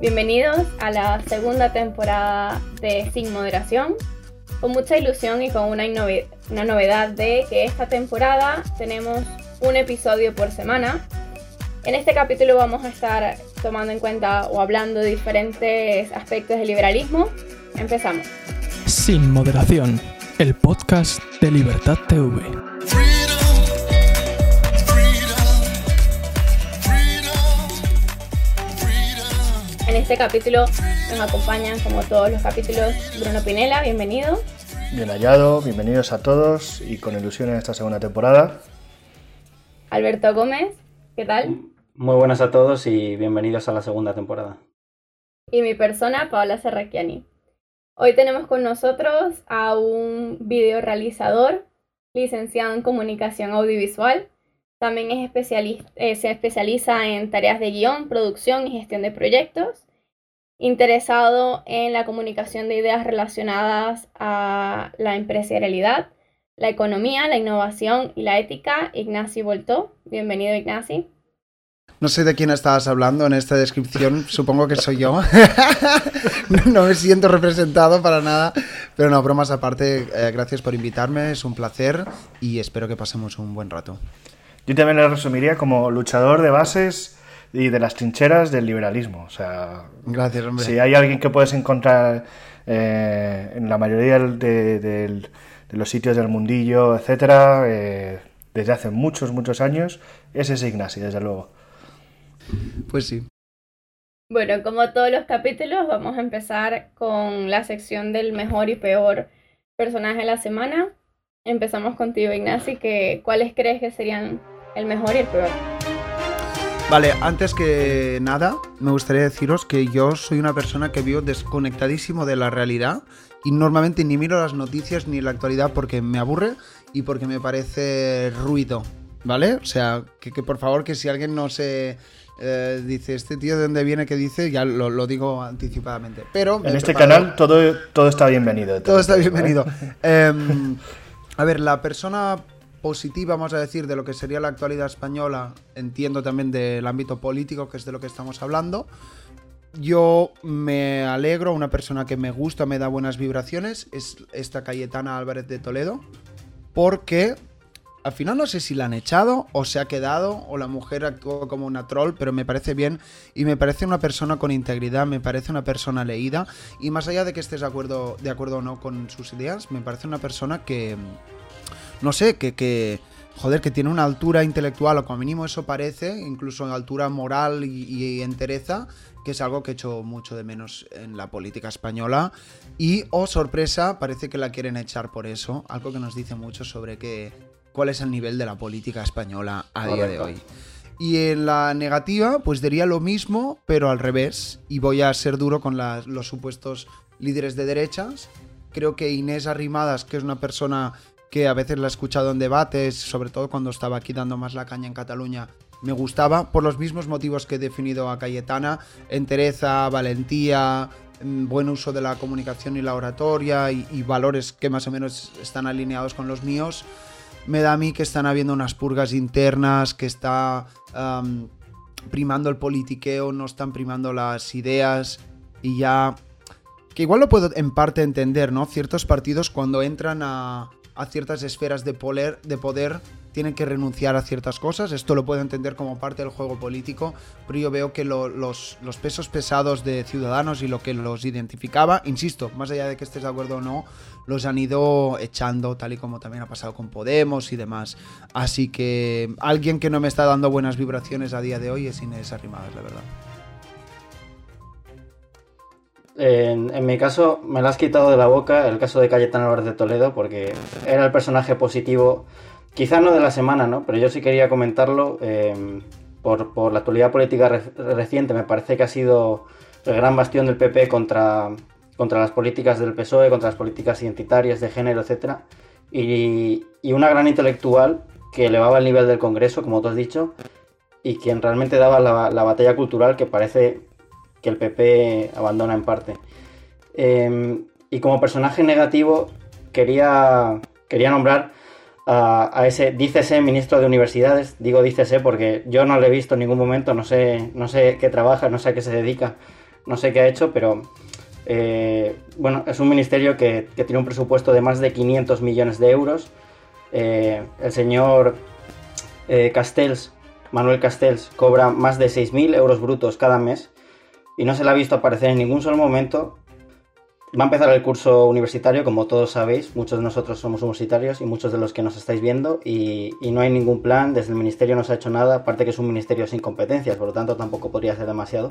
Bienvenidos a la segunda temporada de Sin Moderación, con mucha ilusión y con una, una novedad de que esta temporada tenemos un episodio por semana. En este capítulo vamos a estar tomando en cuenta o hablando de diferentes aspectos del liberalismo. Empezamos. Sin Moderación, el podcast de Libertad TV. En este capítulo nos acompañan, como todos los capítulos, Bruno Pinela, bienvenido. Bien hallado, bienvenidos a todos y con ilusión en esta segunda temporada. Alberto Gómez, ¿qué tal? Muy buenas a todos y bienvenidos a la segunda temporada. Y mi persona, Paola Serracchiani. Hoy tenemos con nosotros a un video realizador, licenciado en comunicación audiovisual. También es especialista, eh, se especializa en tareas de guion, producción y gestión de proyectos. Interesado en la comunicación de ideas relacionadas a la empresarialidad, la economía, la innovación y la ética, Ignacio Voltó. Bienvenido, Ignacio. No sé de quién estabas hablando en esta descripción, supongo que soy yo. no me siento representado para nada, pero no, bromas aparte, eh, gracias por invitarme, es un placer y espero que pasemos un buen rato. Yo también lo resumiría como luchador de bases y de las trincheras del liberalismo. O sea, gracias, hombre. Si hay alguien que puedes encontrar eh, en la mayoría de, los sitios del mundillo, etcétera, eh, desde hace muchos, muchos años, es ese Ignacio, desde luego. Pues sí. Bueno, como todos los capítulos, vamos a empezar con la sección del mejor y peor personaje de la semana. Empezamos contigo, Ignacio, que ¿cuáles crees que serían el mejor y el peor? Vale, antes que nada, me gustaría deciros que yo soy una persona que vivo desconectadísimo de la realidad y normalmente ni miro las noticias ni la actualidad porque me aburre y porque me parece ruido, ¿vale? O sea, que, que por favor que si alguien no se eh, dice, este tío de dónde viene que dice, ya lo, digo anticipadamente. Pero en este canal todo, todo está bienvenido. Todo está bienvenido. Em, a ver, la persona positiva, vamos a decir, de lo que sería la actualidad española, entiendo también del ámbito político, que es de lo que estamos hablando. Yo me alegro, una persona que me gusta, me da buenas vibraciones, es esta Cayetana Álvarez de Toledo, porque al final no sé si la han echado o se ha quedado o la mujer actuó como una troll, pero me parece bien y me parece una persona con integridad, me parece una persona leída y más allá de que estés de acuerdo, de acuerdo o no con sus ideas, me parece una persona que, no sé, que, que joder, que tiene una altura intelectual, o como mínimo eso parece, incluso en altura moral y, y, entereza, que es algo que he hecho mucho de menos en la política española. Y, oh sorpresa, parece que la quieren echar por eso, algo que nos dice mucho sobre que cuál es el nivel de la política española a día de hoy. Y en la negativa, pues diría lo mismo, pero al revés. Y voy a ser duro con los supuestos líderes de derechas. Creo que Inés Arrimadas, que es una persona que a veces la he escuchado en debates, sobre todo cuando estaba aquí dando más la caña en Cataluña, me gustaba por los mismos motivos que he definido a Cayetana, entereza, valentía, mm, buen uso de la comunicación y la oratoria y valores que más o menos están alineados con los míos me da a mí que están habiendo unas purgas internas, que está primando el politiqueo, no están primando las ideas y ya... Que igual lo puedo en parte entender, ¿no? Ciertos partidos cuando entran a, ciertas esferas de poder, de poder tienen que renunciar a ciertas cosas. Esto lo puedo entender como parte del juego político, pero yo veo que los, los, pesos pesados de Ciudadanos y lo que los identificaba, insisto, más allá de que estés de acuerdo o no, los han ido echando, tal y como también ha pasado con Podemos y demás. Así que alguien que no me está dando buenas vibraciones a día de hoy es Inés Arrimadas, la verdad. En, mi caso, me lo has quitado de la boca el caso de Cayetano Álvarez de Toledo, porque era el personaje positivo Quizás no de la semana, ¿no? Pero yo sí quería comentarlo eh, por, la actualidad política reciente. Me parece que ha sido el gran bastión del PP contra, contra las políticas del PSOE, contra las políticas identitarias de género, etc. Y, una gran intelectual que elevaba el nivel del Congreso, como tú has dicho, y quien realmente daba la, batalla cultural que parece que el PP abandona en parte. Eh, y como personaje negativo quería, quería nombrar a, ese, dícese ministro de universidades, digo dícese porque yo no le he visto en ningún momento, no sé, no sé qué trabaja, no sé a qué se dedica, no sé qué ha hecho, pero eh, bueno, es un ministerio que, tiene un presupuesto de más de 500 millones de euros. Eh, el señor eh, Castells, Manuel Castells, cobra más de 6.000 euros brutos cada mes y no se le ha visto aparecer en ningún solo momento. Va a empezar el curso universitario, como todos sabéis, muchos de nosotros somos universitarios y muchos de los que nos estáis viendo, y, no hay ningún plan, desde el ministerio no se ha hecho nada, aparte que es un ministerio sin competencias, por lo tanto tampoco podría hacer demasiado.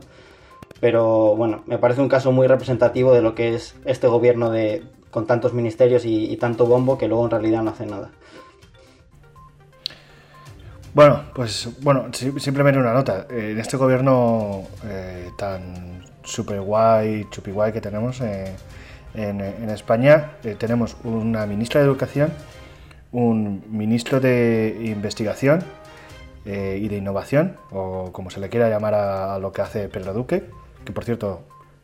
Pero bueno, me parece un caso muy representativo de lo que es este gobierno de, con tantos ministerios y, tanto bombo que luego en realidad no hace nada. Bueno, pues bueno, simplemente una nota. En este gobierno eh, tan super guay, chupi guay que tenemos eh, en, España, eh, tenemos una ministra de Educación, un ministro de Investigación y de Innovación, o como se le quiera llamar a lo que hace Pedro Duque, que por cierto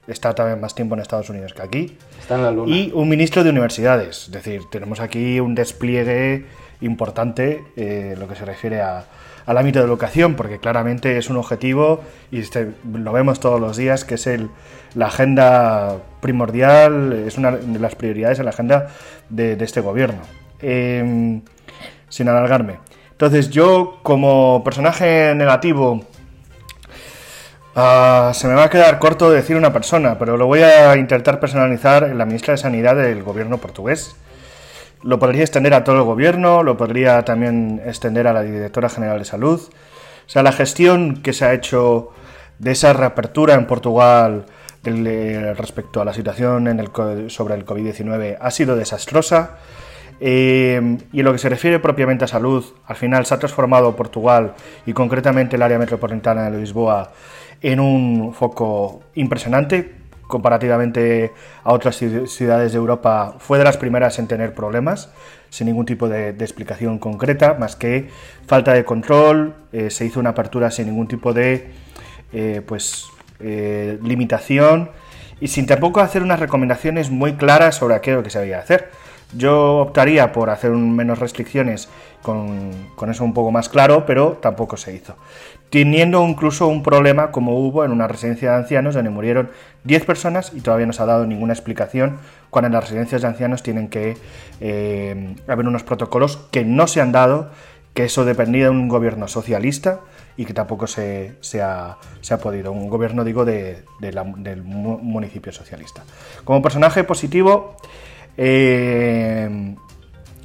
está también más tiempo en Estados Unidos que aquí. Está en la luna. Y un ministro de universidades. Es decir, tenemos aquí un despliegue importante eh, lo que se refiere a, al ámbito de educación, porque claramente es un objetivo y este, lo vemos todos los días, que es el, la agenda primordial, es una de las prioridades en la agenda de, este gobierno. Em, sin alargarme. Entonces yo como personaje negativo Ah, se me va a quedar corto decir una persona, pero lo voy a intentar personalizar en la ministra de Sanidad del gobierno portugués. Lo podría extender a todo el gobierno, lo podría también extender a la directora general de salud. O sea, la gestión que se ha hecho de esa reapertura en Portugal eh, respecto a la situación en el, sobre el COVID-19 ha sido desastrosa. Eh, y en lo que se refiere propiamente a salud, al final se ha transformado Portugal y concretamente el área metropolitana de Lisboa en un foco impresionante comparativamente a otras ciudades de Europa, fue de las primeras en tener problemas, sin ningún tipo de, explicación concreta, más que falta de control, eh, se hizo una apertura sin ningún tipo de eh, pues, eh, limitación y sin tampoco hacer unas recomendaciones muy claras sobre aquello que se había de hacer. Yo optaría por hacer menos restricciones con, con, eso un poco más claro, pero tampoco se hizo teniendo incluso un problema como hubo en una residencia de ancianos donde murieron 10 personas y todavía no se ha dado ninguna explicación cuando en las residencias de ancianos tienen que eh, haber unos protocolos que no se han dado, que eso dependía de un gobierno socialista y que tampoco se, ha, podido, un gobierno digo de, del municipio socialista. Como personaje positivo, eh,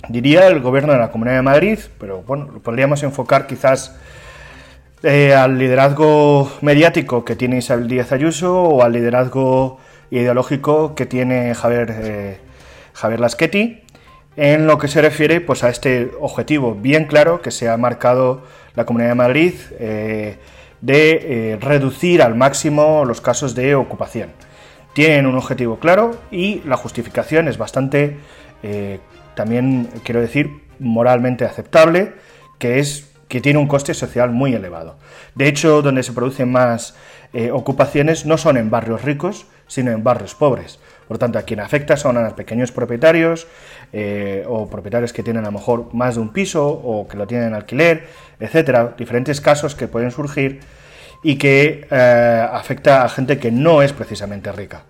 diría el gobierno de la Comunidad de Madrid, pero bueno, podríamos enfocar quizás eh, al liderazgo mediático que tiene Isabel Díaz Ayuso o al liderazgo ideológico que tiene Javier, eh, Javier Laschetti en lo que se refiere pues, a este objetivo bien claro que se ha marcado la Comunidad de Madrid eh, de reducir al máximo los casos de ocupación. Tienen un objetivo claro y la justificación es bastante, también quiero decir, moralmente aceptable, que es que tiene un coste social muy elevado. De hecho, donde se producen más eh, ocupaciones no son en barrios ricos, sino en barrios pobres. Por tanto, a quien afecta son a los pequeños propietarios eh, o propietarios que tienen a lo mejor más de un piso o que lo tienen en alquiler, etcétera. Diferentes casos que pueden surgir y que eh, afecta a gente que no es precisamente rica.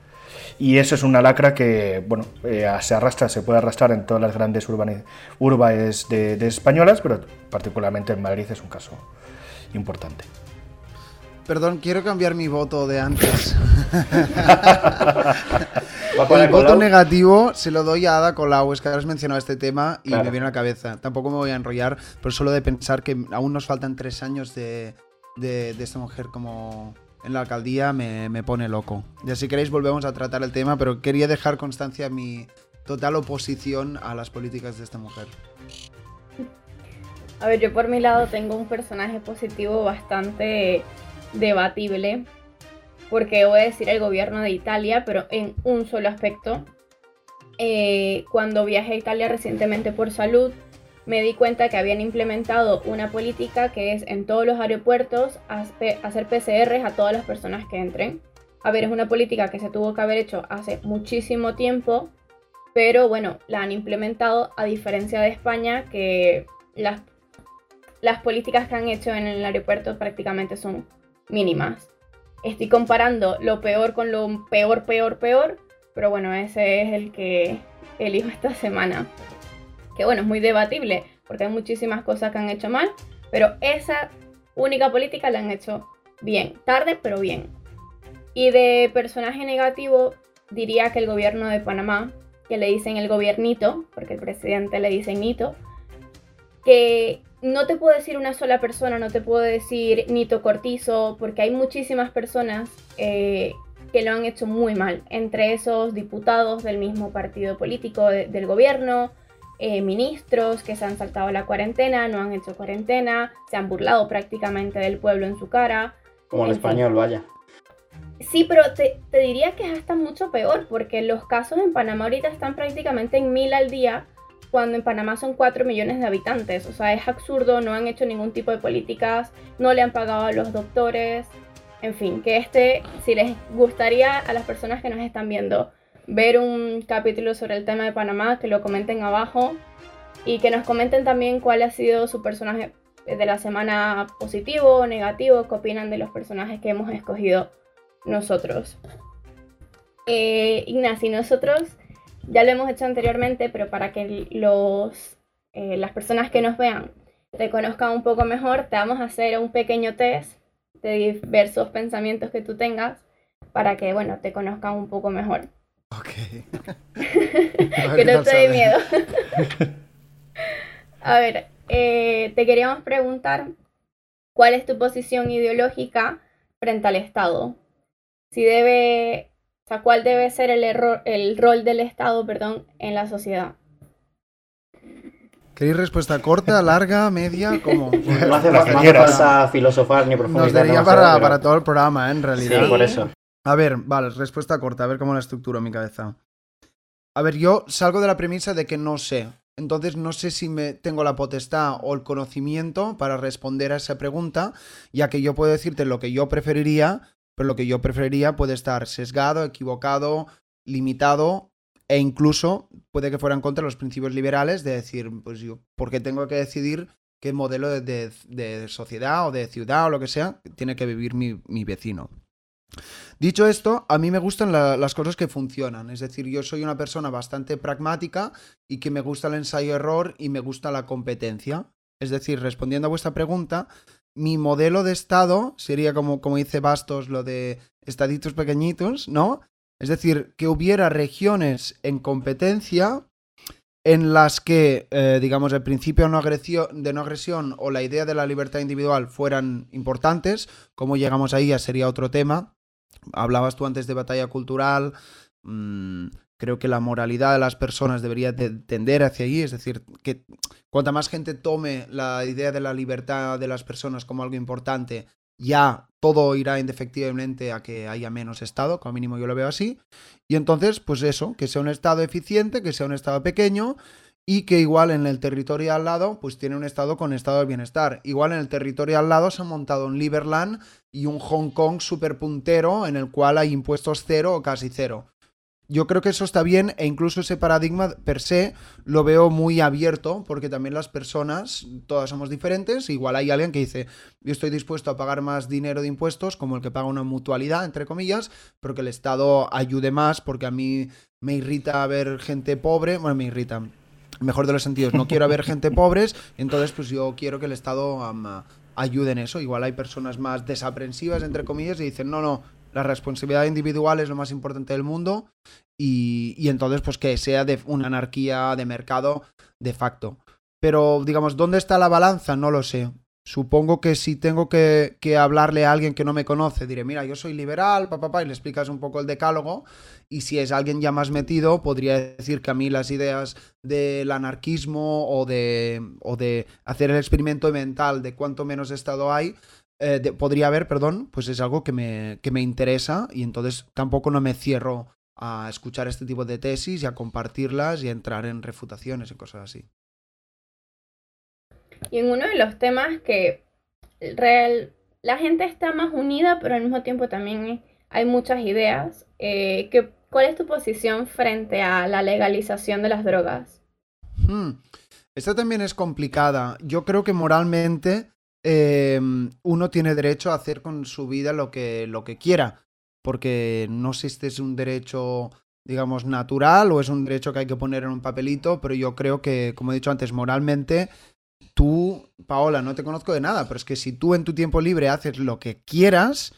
Y eso es una lacra que, bueno, eh, se arrastra, se puede arrastrar en todas las grandes urbes de, españolas, pero particularmente en Madrid es un caso importante. Perdón, quiero cambiar mi voto de antes. el voto negativo se lo doy a Ada Colau. Es que has mencionado este tema y me viene a la cabeza. Tampoco me voy a enrollar, pero solo de pensar que aún nos faltan tres años de, de esta mujer como, en la alcaldía me, pone loco. Ya si queréis volvemos a tratar el tema, pero quería dejar constancia mi total oposición a las políticas de esta mujer. A ver, yo por mi lado tengo un personaje positivo bastante debatible, porque voy a decir el gobierno de Italia, pero en un solo aspecto. Eh, cuando viajé a Italia recientemente por salud, me di cuenta que habían implementado una política que es en todos los aeropuertos hacer PCRs a todas las personas que entren. A ver, es una política que se tuvo que haber hecho hace muchísimo tiempo, pero bueno, la han implementado a diferencia de España, que las, las políticas que han hecho en el aeropuerto prácticamente son mínimas. estoy comparando lo peor con lo peor, peor, peor, pero bueno, ese es el que elijo esta semana. Que bueno, es muy debatible, porque hay muchísimas cosas que han hecho mal, pero esa única política la han hecho bien, tarde, pero bien. Y de personaje negativo, diría que el gobierno de Panamá, que le dicen el gobiernito, porque el presidente le dice Nito, que no te puedo decir una sola persona, no te puedo decir Nito Cortizo, porque hay muchísimas personas eh, que lo han hecho muy mal, entre esos diputados del mismo partido político del gobierno, eh, ministros que se han saltado la cuarentena, no han hecho cuarentena, se han burlado prácticamente del pueblo en su cara. Como el español, vaya. Sí, pero te, te, diría que es hasta mucho peor, porque los casos en Panamá ahorita están prácticamente en mil al día, cuando en Panamá son 4 millones de habitantes. O sea, es absurdo, no han hecho ningún tipo de políticas, no le han pagado a los doctores. En fin, que este, si les gustaría a las personas que nos están viendo ver un capítulo sobre el tema de Panamá, que lo comenten abajo y que nos comenten también cuál ha sido su personaje de la semana positivo o negativo, qué opinan de los personajes que hemos escogido nosotros. Eh, nosotros ya lo hemos hecho anteriormente, pero para que los, eh, las personas que nos vean te conozcan un poco mejor, te vamos a hacer un pequeño test de diversos pensamientos que tú tengas para que, bueno, te conozcan un poco mejor. Ok. que no te dé miedo. a ver, eh, te queríamos preguntar cuál es tu posición ideológica frente al Estado. Si debe sea, ¿cuál debe ser el, error, el rol del Estado perdón, en la sociedad? ¿Queréis respuesta corta, larga, media? como No hace, falta filosofar ni profundizar. Nos daría para, para, todo el programa, ¿eh? en realidad. Sí, por eso. A ver, vale, respuesta corta, a ver cómo la estructuro en mi cabeza. A ver, yo salgo de la premisa de que no sé. Entonces no sé si me tengo la potestad o el conocimiento para responder a esa pregunta, ya que yo puedo decirte lo que yo preferiría, pero lo que yo preferiría puede estar sesgado, equivocado, limitado e incluso puede que fuera en contra de los principios liberales de decir, pues yo, ¿por qué tengo que decidir qué modelo de, sociedad o de ciudad o lo que sea tiene que vivir mi, vecino? Dicho esto, a mí me gustan las cosas que funcionan, es decir, yo soy una persona bastante pragmática y que me gusta el ensayo-error y me gusta la competencia. Es decir, respondiendo a vuestra pregunta, mi modelo de estado sería como, como dice Bastos, lo de estaditos pequeñitos, ¿no? Es decir, que hubiera regiones en competencia en las que, eh, digamos, el principio de no, agresión, de no agresión o la idea de la libertad individual fueran importantes. Cómo llegamos ahí ya sería otro tema. Hablabas tú antes de batalla cultural. Mmm, Creo que la moralidad de las personas debería tender hacia allí, es decir, que cuanta más gente tome la idea de la libertad de las personas como algo importante, ya todo irá indefectiblemente a que haya menos Estado, como mínimo yo lo veo así. Y entonces, pues eso, que sea un Estado eficiente, que sea un Estado pequeño y que igual en el territorio al lado, pues tiene un Estado con Estado de bienestar. Igual en el territorio al lado se ha montado un Liberland y un Hong Kong super puntero en el cual hay impuestos cero o casi cero yo creo que eso está bien e incluso ese paradigma per se lo veo muy abierto porque también las personas, todas somos diferentes, igual hay alguien que dice, yo estoy dispuesto a pagar más dinero de impuestos como el que paga una mutualidad, entre comillas, pero que el Estado ayude más porque a mí me irrita ver gente pobre, bueno, me irrita, mejor de los sentidos, no quiero ver gente pobres, entonces pues yo quiero que el Estado ayude en eso, igual hay personas más desaprensivas, entre comillas, y dicen, no, no, la responsabilidad individual es lo más importante del mundo y, entonces pues que sea de una anarquía de mercado de facto. Pero digamos, ¿dónde está la balanza? No lo sé. Supongo que si tengo que, hablarle a alguien que no me conoce, diré, mira, yo soy liberal, papá, y le explicas un poco el decálogo. Y si es alguien ya más metido, podría decir que a mí las ideas del anarquismo o de, o de hacer el experimento mental de cuánto menos Estado hay, eh, podría haber, perdón, pues es algo que me, que me interesa y entonces tampoco no me cierro a escuchar este tipo de tesis y a compartirlas y a entrar en refutaciones y cosas así. Y en uno de los temas que real, la gente está más unida, pero al mismo tiempo también hay muchas ideas. Eh, ¿Cuál es tu posición frente a la legalización de las drogas? Hmm. Esta también es complicada. Yo creo que moralmente em, uno tiene derecho a hacer con su vida lo que, lo que quiera, porque no sé si este es un derecho digamos, natural o es un derecho que hay que poner en un papelito, pero yo creo que, como he dicho antes, moralmente, tú, Paola, no te conozco de nada, pero es que si tú en tu tiempo libre haces lo que quieras,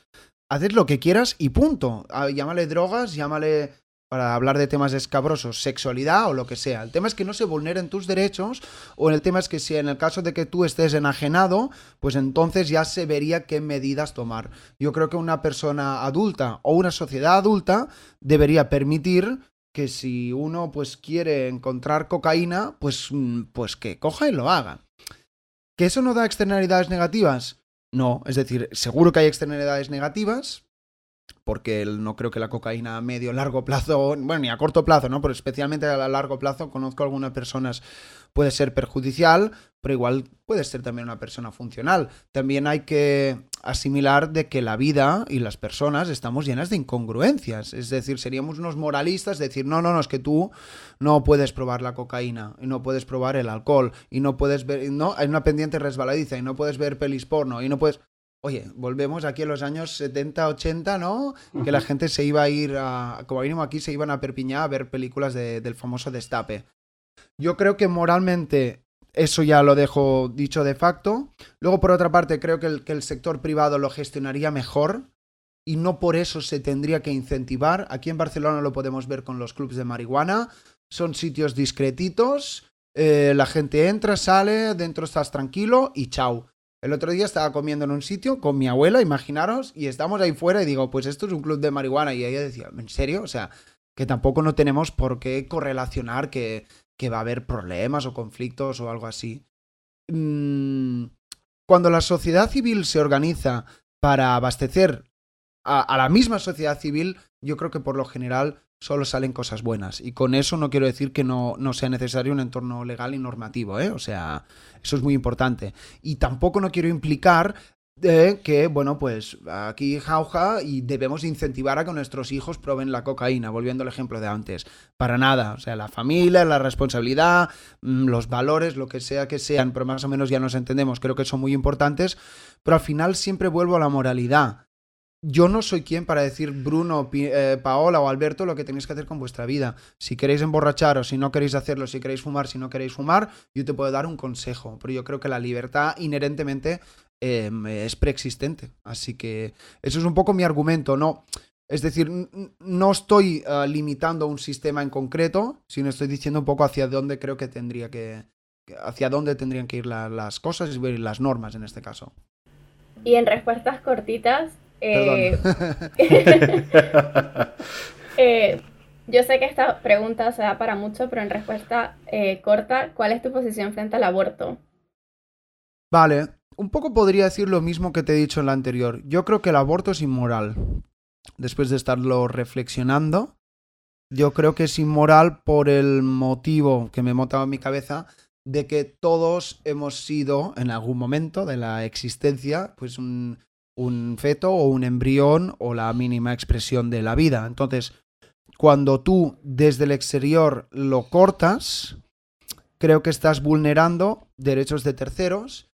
haces lo que quieras y punto. Ah, llámale drogas, llámale para hablar de temas escabrosos, sexualidad o lo que sea. El tema es que no se vulneren tus derechos o el tema es que si en el caso de que tú estés enajenado, pues entonces ya se vería qué medidas tomar. Yo creo que una persona adulta o una sociedad adulta debería permitir que si uno pues quiere encontrar cocaína, pues, mm, pues que coja y lo haga. ¿Que eso no da externalidades negativas? No, es decir, seguro que hay externalidades negativas, porque no creo que la cocaína a medio, largo plazo, bueno, ni a corto plazo, ¿no? Pero especialmente a largo plazo, conozco algunas personas, puede ser perjudicial, pero igual puede ser también una persona funcional. También hay que asimilar de que la vida y las personas estamos llenas de incongruencias. Es decir, seríamos unos moralistas, decir, no, no, no, es que tú no puedes probar la cocaína, y no puedes probar el alcohol, y no puedes ver, no, hay una pendiente resbaladiza, y no puedes ver pelis porno, y no puedes... Oye, volvemos aquí a los años 70, 80, ¿no? Que la gente se iba a ir a. Como mínimo aquí se iban a Perpiñá a ver películas del famoso Destape. Yo creo que moralmente eso ya lo dejo dicho de facto. Luego, por otra parte, creo que el, que el sector privado lo gestionaría mejor y no por eso se tendría que incentivar. Aquí en Barcelona lo podemos ver con los clubes de marihuana. Son sitios discretitos. Eh, la gente entra, sale, dentro estás tranquilo y chao. El otro día estaba comiendo en un sitio con mi abuela, imaginaros, y estamos ahí fuera y digo, pues esto es un club de marihuana. Y ella decía, ¿en serio? O sea, que tampoco no tenemos por qué correlacionar que, que va a haber problemas o conflictos o algo así. Mm, cuando la sociedad civil se organiza para abastecer a, la misma sociedad civil, yo creo que por lo general solo salen cosas buenas. Y con eso no quiero decir que no, no sea necesario un entorno legal y normativo, ¿eh? O sea, eso es muy importante. Y tampoco no quiero implicar de que, bueno, pues aquí jauja y debemos incentivar a que nuestros hijos prueben la cocaína, volviendo al ejemplo de antes. Para nada, o sea, la familia, la responsabilidad, mm, los valores, lo que sea que sean, pero más o menos ya nos entendemos, creo que son muy importantes, pero al final siempre vuelvo a la moralidad yo no soy quien para decir Bruno, eh, Paola o Alberto lo que tenéis que hacer con vuestra vida. Si queréis emborracharos, si no queréis hacerlo, si queréis fumar, si no queréis fumar, yo te puedo dar un consejo. Pero yo creo que la libertad inherentemente em, es preexistente. Así que eso es un poco mi argumento, ¿no? Es decir, no estoy uh, limitando un sistema en concreto, sino estoy diciendo un poco hacia dónde creo que tendría que. hacia dónde tendrían que ir las cosas y las normas en este caso. Y en respuestas cortitas, eh, eh, yo sé que esta pregunta se da para mucho, pero en respuesta eh, corta, ¿cuál es tu posición frente al aborto? Vale, un poco podría decir lo mismo que te he dicho en la anterior. Yo creo que el aborto es inmoral. Después de estarlo reflexionando, yo creo que es inmoral por el motivo que me he en mi cabeza de que todos hemos sido en algún momento de la existencia pues un, un feto o un embrión o la mínima expresión de la vida. Entonces, cuando tú desde el exterior lo cortas, creo que estás vulnerando derechos de terceros.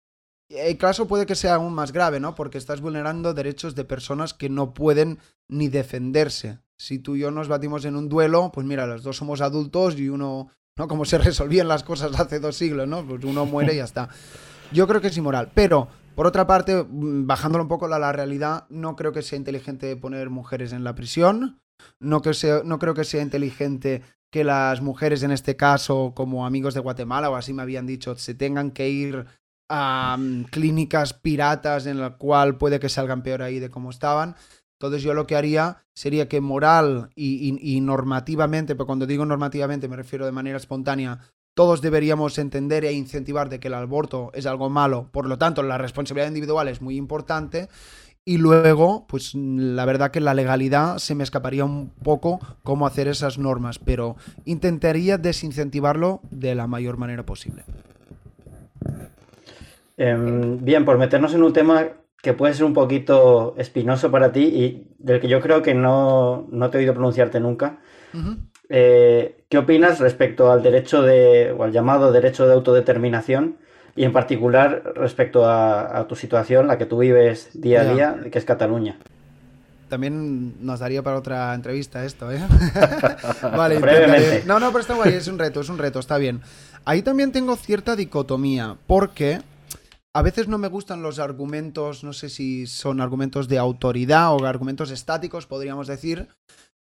El caso puede que sea aún más grave, ¿no? Porque estás vulnerando derechos de personas que no pueden ni defenderse. Si tú y yo nos batimos en un duelo, pues mira, los dos somos adultos y uno, ¿no? Como se resolvían las cosas hace dos siglos, ¿no? Pues uno muere y ya está. Yo creo que es inmoral. Pero por otra parte, mm, bajándolo un poco a la realidad, no creo que sea inteligente poner mujeres en la prisión. No, que sea, no creo que sea inteligente que las mujeres, en este caso, como amigos de Guatemala o así me habían dicho, se tengan que ir clínicas piratas en la cual puede que salgan peor ahí de cómo estaban. Entonces yo lo que haría sería que moral y, y normativamente, pero cuando digo normativamente me refiero de manera espontánea, todos deberíamos entender e incentivar de que el aborto es algo malo, por lo tanto la responsabilidad individual es muy importante. Y luego, pues la verdad que la legalidad se me escaparía un poco cómo hacer esas normas, pero intentaría desincentivarlo de la mayor manera posible. Em, bien, por meternos en un tema que puede ser un poquito espinoso para ti y del que yo creo que no, te he oído pronunciarte nunca. Eh, ¿Qué opinas respecto al derecho de, o al llamado derecho de autodeterminación y en particular respecto a, tu situación, la que tú vives día a día, que es Cataluña. También nos daría para otra entrevista esto, ¿eh? vale, No, no, pero está guay, es un reto, es un reto, está bien. Ahí también tengo cierta dicotomía, porque a veces no me gustan los argumentos, no sé si son argumentos de autoridad o argumentos estáticos, podríamos decir,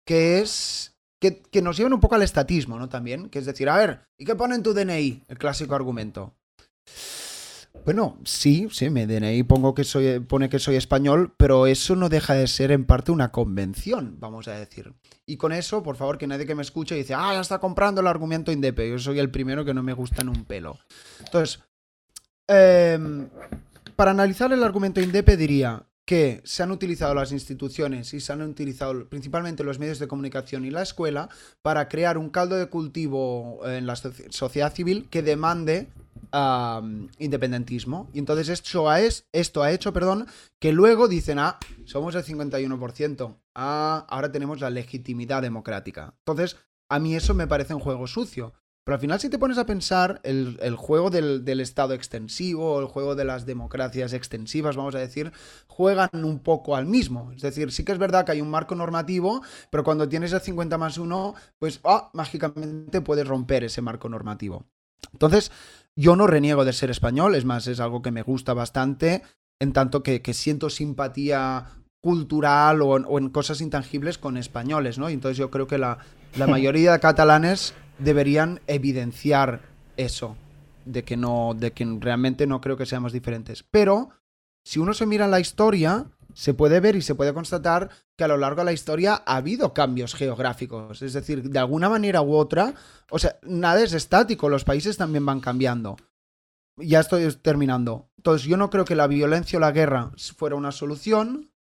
que es que, nos llevan un poco al estatismo, ¿no? También, que es decir, a ver, ¿y qué pone en tu DNI? El clásico argumento. Bueno, sí, sí, mi DNI pongo que soy, pone que soy español, pero eso no deja de ser en parte una convención, vamos a decir. Y con eso, por favor, que nadie que me escuche dice, ah, ya está comprando el argumento indepe. Yo soy el primero que no me gusta en un pelo. Entonces, em, para analizar el argumento indepe diría que se han utilizado las instituciones y se han utilizado principalmente los medios de comunicación y la escuela para crear un caldo de cultivo en la sociedad civil que demande independentismo. Y entonces esto ha, es, esto ha hecho perdón, que luego dicen, ah, somos el 51%. Ah, ahora tenemos la legitimidad democrática. Entonces, a mí eso me parece un juego sucio. Pero al final, si te pones a pensar, el, juego del, Estado extensivo, el juego de las democracias extensivas, vamos a decir, juegan un poco al mismo. Es decir, sí que es verdad que hay un marco normativo, pero cuando tienes el 50 más 1, pues ah, mágicamente puedes romper ese marco normativo. Entonces, yo no reniego de ser español, es más, es algo que me gusta bastante, en tanto que, siento simpatía cultural o en, cosas intangibles con españoles, ¿no? Y entonces yo creo que la mayoría de catalanes deberían evidenciar eso, de que no, de que realmente no creo que seamos diferentes. Pero, si uno se mira la historia, se puede ver y se puede constatar que a lo largo de la historia ha habido cambios geográficos. Es decir, de alguna manera u otra, o sea, nada es estático, los países también van cambiando. Ya estoy terminando. Entonces, yo no creo que la violencia o la guerra fuera una solución.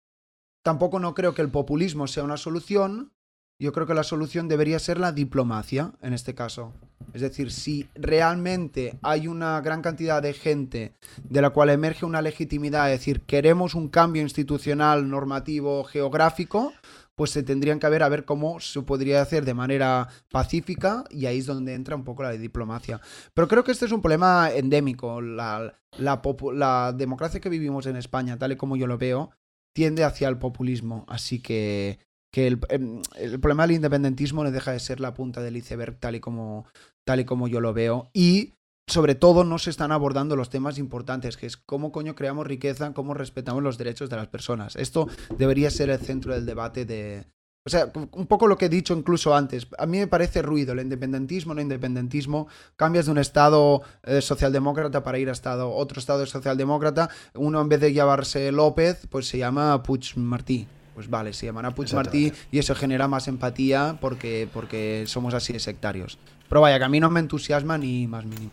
Tampoco no creo que el populismo sea una solución. Yo creo que la solución debería ser la diplomacia, en este caso. Es decir, si realmente hay una gran cantidad de gente de la cual emerge una legitimidad, es decir, queremos un cambio institucional, normativo, geográfico, pues se tendrían que ver a ver cómo se podría hacer de manera pacífica y ahí es donde entra un poco la diplomacia. Pero creo que este es un problema endémico. La, la democracia que vivimos en España, tal y como yo lo veo, tiende hacia el populismo. Así que que em, el, problema del independentismo no deja de ser la punta del iceberg tal y como, tal y como yo lo veo. Y sobre todo no se están abordando los temas importantes, que es cómo coño creamos riqueza, cómo respetamos los derechos de las personas. Esto debería ser el centro del debate de... O sea, un poco lo que he dicho incluso antes. A mí me parece ruido el independentismo, no independentismo. Cambias de un estado eh, socialdemócrata para ir a estado, otro estado socialdemócrata. Uno en vez de llamarse López, pues se llama Puig Martí pues vale, se llamará Puig Martí y eso genera más empatía porque, porque somos así de sectarios. Pero vaya, que a mí no me entusiasma ni más mínimo.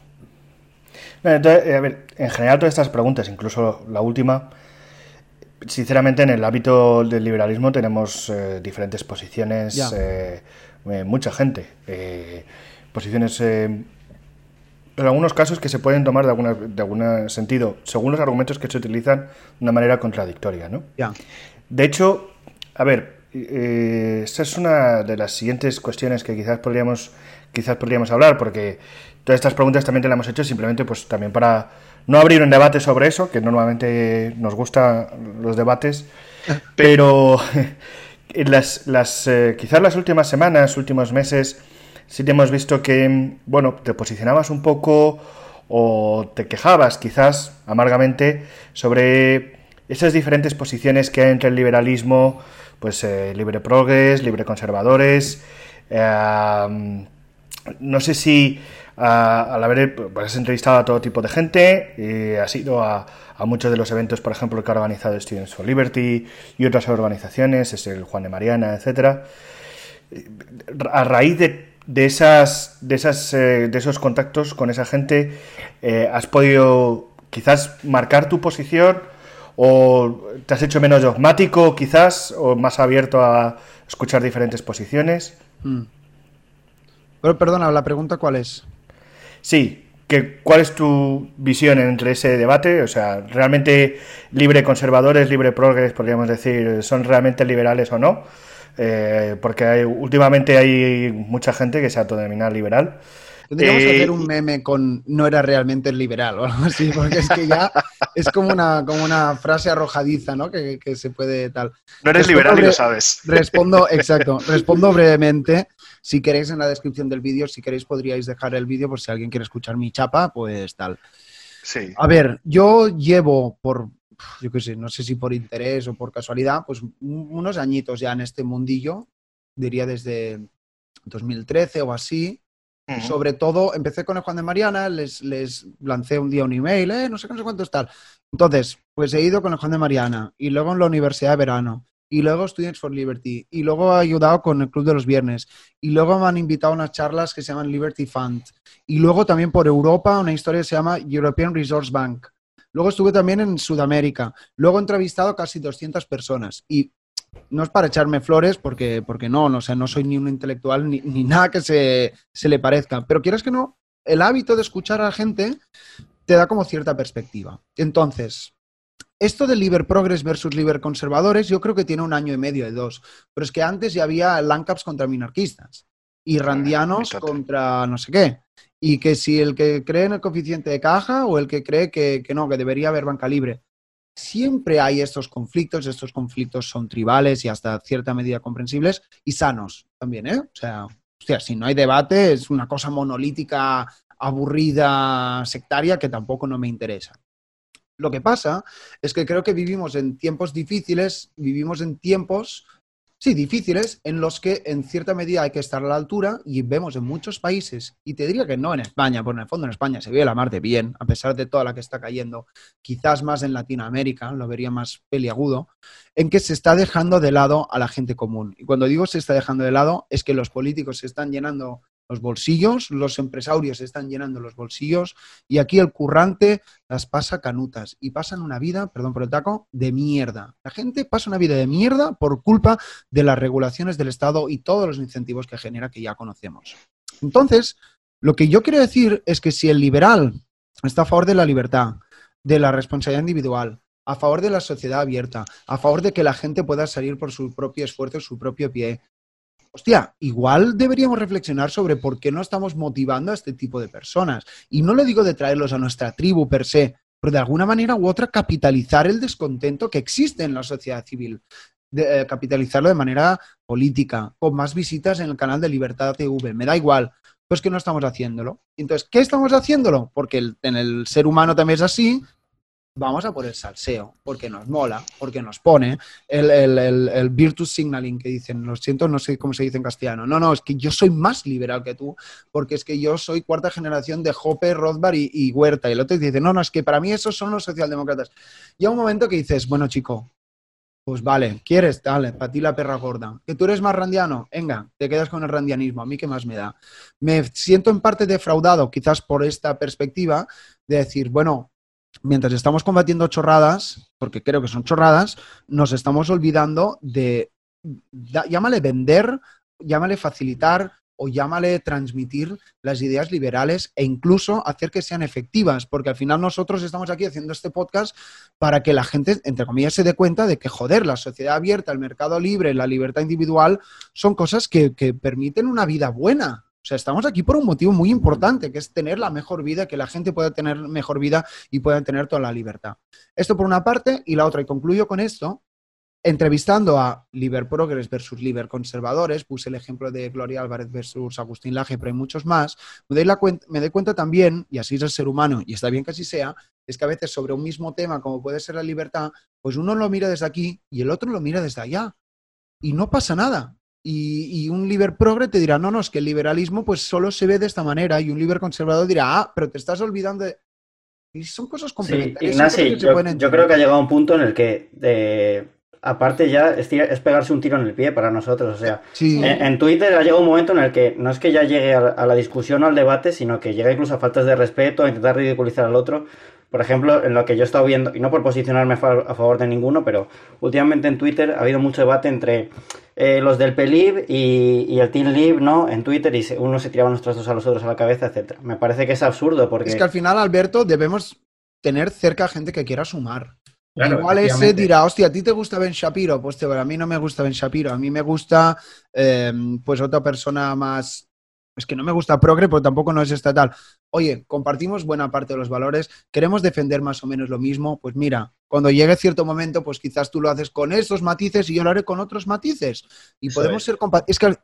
Entonces, eh, a ver, en general todas estas preguntas, incluso la última, sinceramente en el ámbito del liberalismo tenemos eh, diferentes posiciones, eh, mucha gente, posiciones, en algunos casos que se pueden tomar de alguna, de algún sentido, según los argumentos que se utilizan, de una manera contradictoria, ¿no? Ya. De hecho, a ver, eh, esta es una de las siguientes cuestiones que quizás podríamos, quizás podríamos hablar, porque todas estas preguntas también te las hemos hecho simplemente pues también para no abrir un debate sobre eso, que normalmente nos gustan los debates, pero las, las eh, quizás las últimas semanas, últimos meses, sí te hemos visto que, bueno, te posicionabas un poco o te quejabas quizás amargamente sobre esas diferentes posiciones que hay entre el liberalismo, pues eh, libre progres, libre conservadores. Eh, no sé si al haber pues, has entrevistado a todo tipo de gente, y has ido a, muchos de los eventos, por ejemplo, que ha organizado Students for Liberty y otras organizaciones, es el Juan de Mariana, etcétera. A raíz de, de esas, de, esas, eh, de esos contactos con esa gente, has podido quizás marcar tu posición ¿O te has hecho menos dogmático quizás? ¿O más abierto a escuchar diferentes posiciones? Mm. Pero perdona, la pregunta cuál es. Sí, que, ¿cuál es tu visión entre ese debate? O sea, ¿realmente libre conservadores, libre progres, podríamos decir, son realmente liberales o no? Eh, porque últimamente hay mucha gente que se autodenomina liberal. Tendríamos que Eh, hacer un meme con no era realmente liberal o algo así, porque es que ya es como una, como una frase arrojadiza, ¿no? Que, que se puede tal. No eres Respondo liberal y lo sabes. Respondo, exacto, respondo brevemente. Si queréis en la descripción del vídeo, si queréis podríais dejar el vídeo por si alguien quiere escuchar mi chapa, pues tal. Sí. A ver, yo llevo por, yo qué sé, no sé si por interés o por casualidad, pues un- unos añitos ya en este mundillo, diría desde 2013 o así. Sobre todo, empecé con el Juan de Mariana, les, les lancé un día un email, eh, no sé cuánto es tal. Entonces, pues he ido con el Juan de Mariana y luego en la Universidad de Verano y luego Students for Liberty y luego he ayudado con el Club de los Viernes y luego me han invitado a unas charlas que se llaman Liberty Fund y luego también por Europa una historia que se llama European Resource Bank. Luego estuve también en Sudamérica. Luego he entrevistado casi 200 personas y no es para echarme flores porque, porque no, no, o sea, no soy ni un intelectual ni, ni nada que se, se le parezca. Pero quieras que no, el hábito de escuchar a la gente te da como cierta perspectiva. Entonces, esto de Liber Progress versus Liber Conservadores, yo creo que tiene un año y medio de dos. Pero es que antes ya había Lancaps contra minarquistas y randianos contra no sé qué. Y que si el que cree en el coeficiente de caja o el que cree que, que no, que debería haber banca libre. Siempre hay estos conflictos, estos conflictos son tribales y hasta cierta medida comprensibles y sanos también, ¿eh? O sea, si no hay debate es una cosa monolítica, aburrida, sectaria que tampoco no me interesa. Lo que pasa es que creo que vivimos en tiempos difíciles, vivimos en tiempos, sí, difíciles, en los que en cierta medida hay que estar a la altura y vemos en muchos países, y te diría que no en España, porque en el fondo en España se ve la mar de bien, a pesar de toda la que está cayendo, quizás más en Latinoamérica, lo vería más peliagudo, en que se está dejando de lado a la gente común. Y cuando digo se está dejando de lado, es que los políticos se están llenando los bolsillos, los empresarios están llenando los bolsillos y aquí el currante las pasa canutas y pasan una vida, perdón por el taco, de mierda. La gente pasa una vida de mierda por culpa de las regulaciones del Estado y todos los incentivos que genera que ya conocemos. Entonces, lo que yo quiero decir es que si el liberal está a favor de la libertad, de la responsabilidad individual, a favor de la sociedad abierta, a favor de que la gente pueda salir por su propio esfuerzo, su propio pie, hostia, igual deberíamos reflexionar sobre por qué no estamos motivando a este tipo de personas. Y no lo digo de traerlos a nuestra tribu per se, pero de alguna manera u otra capitalizar el descontento que existe en la sociedad civil. Eh, capitalizarlo de manera política, con más visitas en el canal de Libertad TV. Me da igual, pues que no estamos haciéndolo. Entonces, ¿qué estamos haciéndolo? Porque en el ser humano también es así. Vamos a por el salseo, porque nos mola, porque nos pone el, el, el, virtus signaling que dicen, lo siento, no sé cómo se dice en castellano. No, no, es que yo soy más liberal que tú, porque es que yo soy cuarta generación de Hoppe, Rothbard y, Huerta. Y el otro dice, no, no, es que para mí esos son los socialdemócratas. Y a un momento que dices, bueno, chico, pues vale, ¿quieres? Dale, para ti la perra gorda. ¿Que tú eres más randiano? Venga, te quedas con el randianismo. ¿A mí qué más me da? Me siento en parte defraudado, quizás por esta perspectiva, de decir, bueno, mientras estamos combatiendo chorradas, porque creo que son chorradas, nos estamos olvidando de, llámale vender, llámale facilitar o llámale transmitir las ideas liberales e incluso hacer que sean efectivas, porque al final nosotros estamos aquí haciendo este podcast para que la gente, entre comillas, se dé cuenta de que, joder, la sociedad abierta, el mercado libre, la libertad individual son cosas que permiten una vida buena. Sea, estamos aquí por un motivo muy importante, que es tener la mejor vida, que la gente pueda tener mejor vida y pueda tener toda la libertad. Esto por una parte, y la otra, y concluyo con esto, entrevistando a Liber Progress versus Liber Conservadores, puse el ejemplo de Gloria Álvarez versus Agustín Laje, pero hay muchos más, me me doy cuenta también, y así es el ser humano, y está bien que así sea, es que a veces sobre un mismo tema, como puede ser la libertad, pues uno lo mira desde aquí y el otro lo mira desde allá. Y no pasa nada. Y, y un liber progre te dirá, no, no, es que el liberalismo pues solo se ve de esta manera. Y un liber conservador dirá, ah, pero te estás olvidando de... Y son cosas Sí, complementarias. que se yo, creo que ha llegado a un punto en el que, eh, aparte ya, es, pegarse un tiro en el pie para nosotros. O sea, Sí, en, en Twitter ha llegado un momento en el que no es que ya llegue a, a la discusión o al debate, sino que llega incluso a faltas de respeto, a intentar ridiculizar al otro. Por ejemplo, en lo que yo he estado viendo, y no por posicionarme a fa- a favor de ninguno, pero últimamente en Twitter ha habido mucho debate entre eh, los del PELIB y, y el Team Lib, ¿no? En Twitter, y se- uno se tiraba unos trozos a los otros a la cabeza, etcétera. Me parece que es absurdo, porque... es que al final, Alberto, debemos tener cerca gente que quiera sumar. Claro, Igual ese dirá, hostia, ¿a ti te gusta Ben Shapiro? Pues te, a mí no me gusta Ben Shapiro, a mí me gusta eh, pues otra persona más es que no me gusta progre, pero tampoco no es estatal. Oye, compartimos buena parte de los valores, queremos defender más o menos lo mismo, pues mira, cuando llegue cierto momento, pues quizás tú lo haces con estos matices y yo lo haré con otros matices. Y podemos ser compatibles. Es que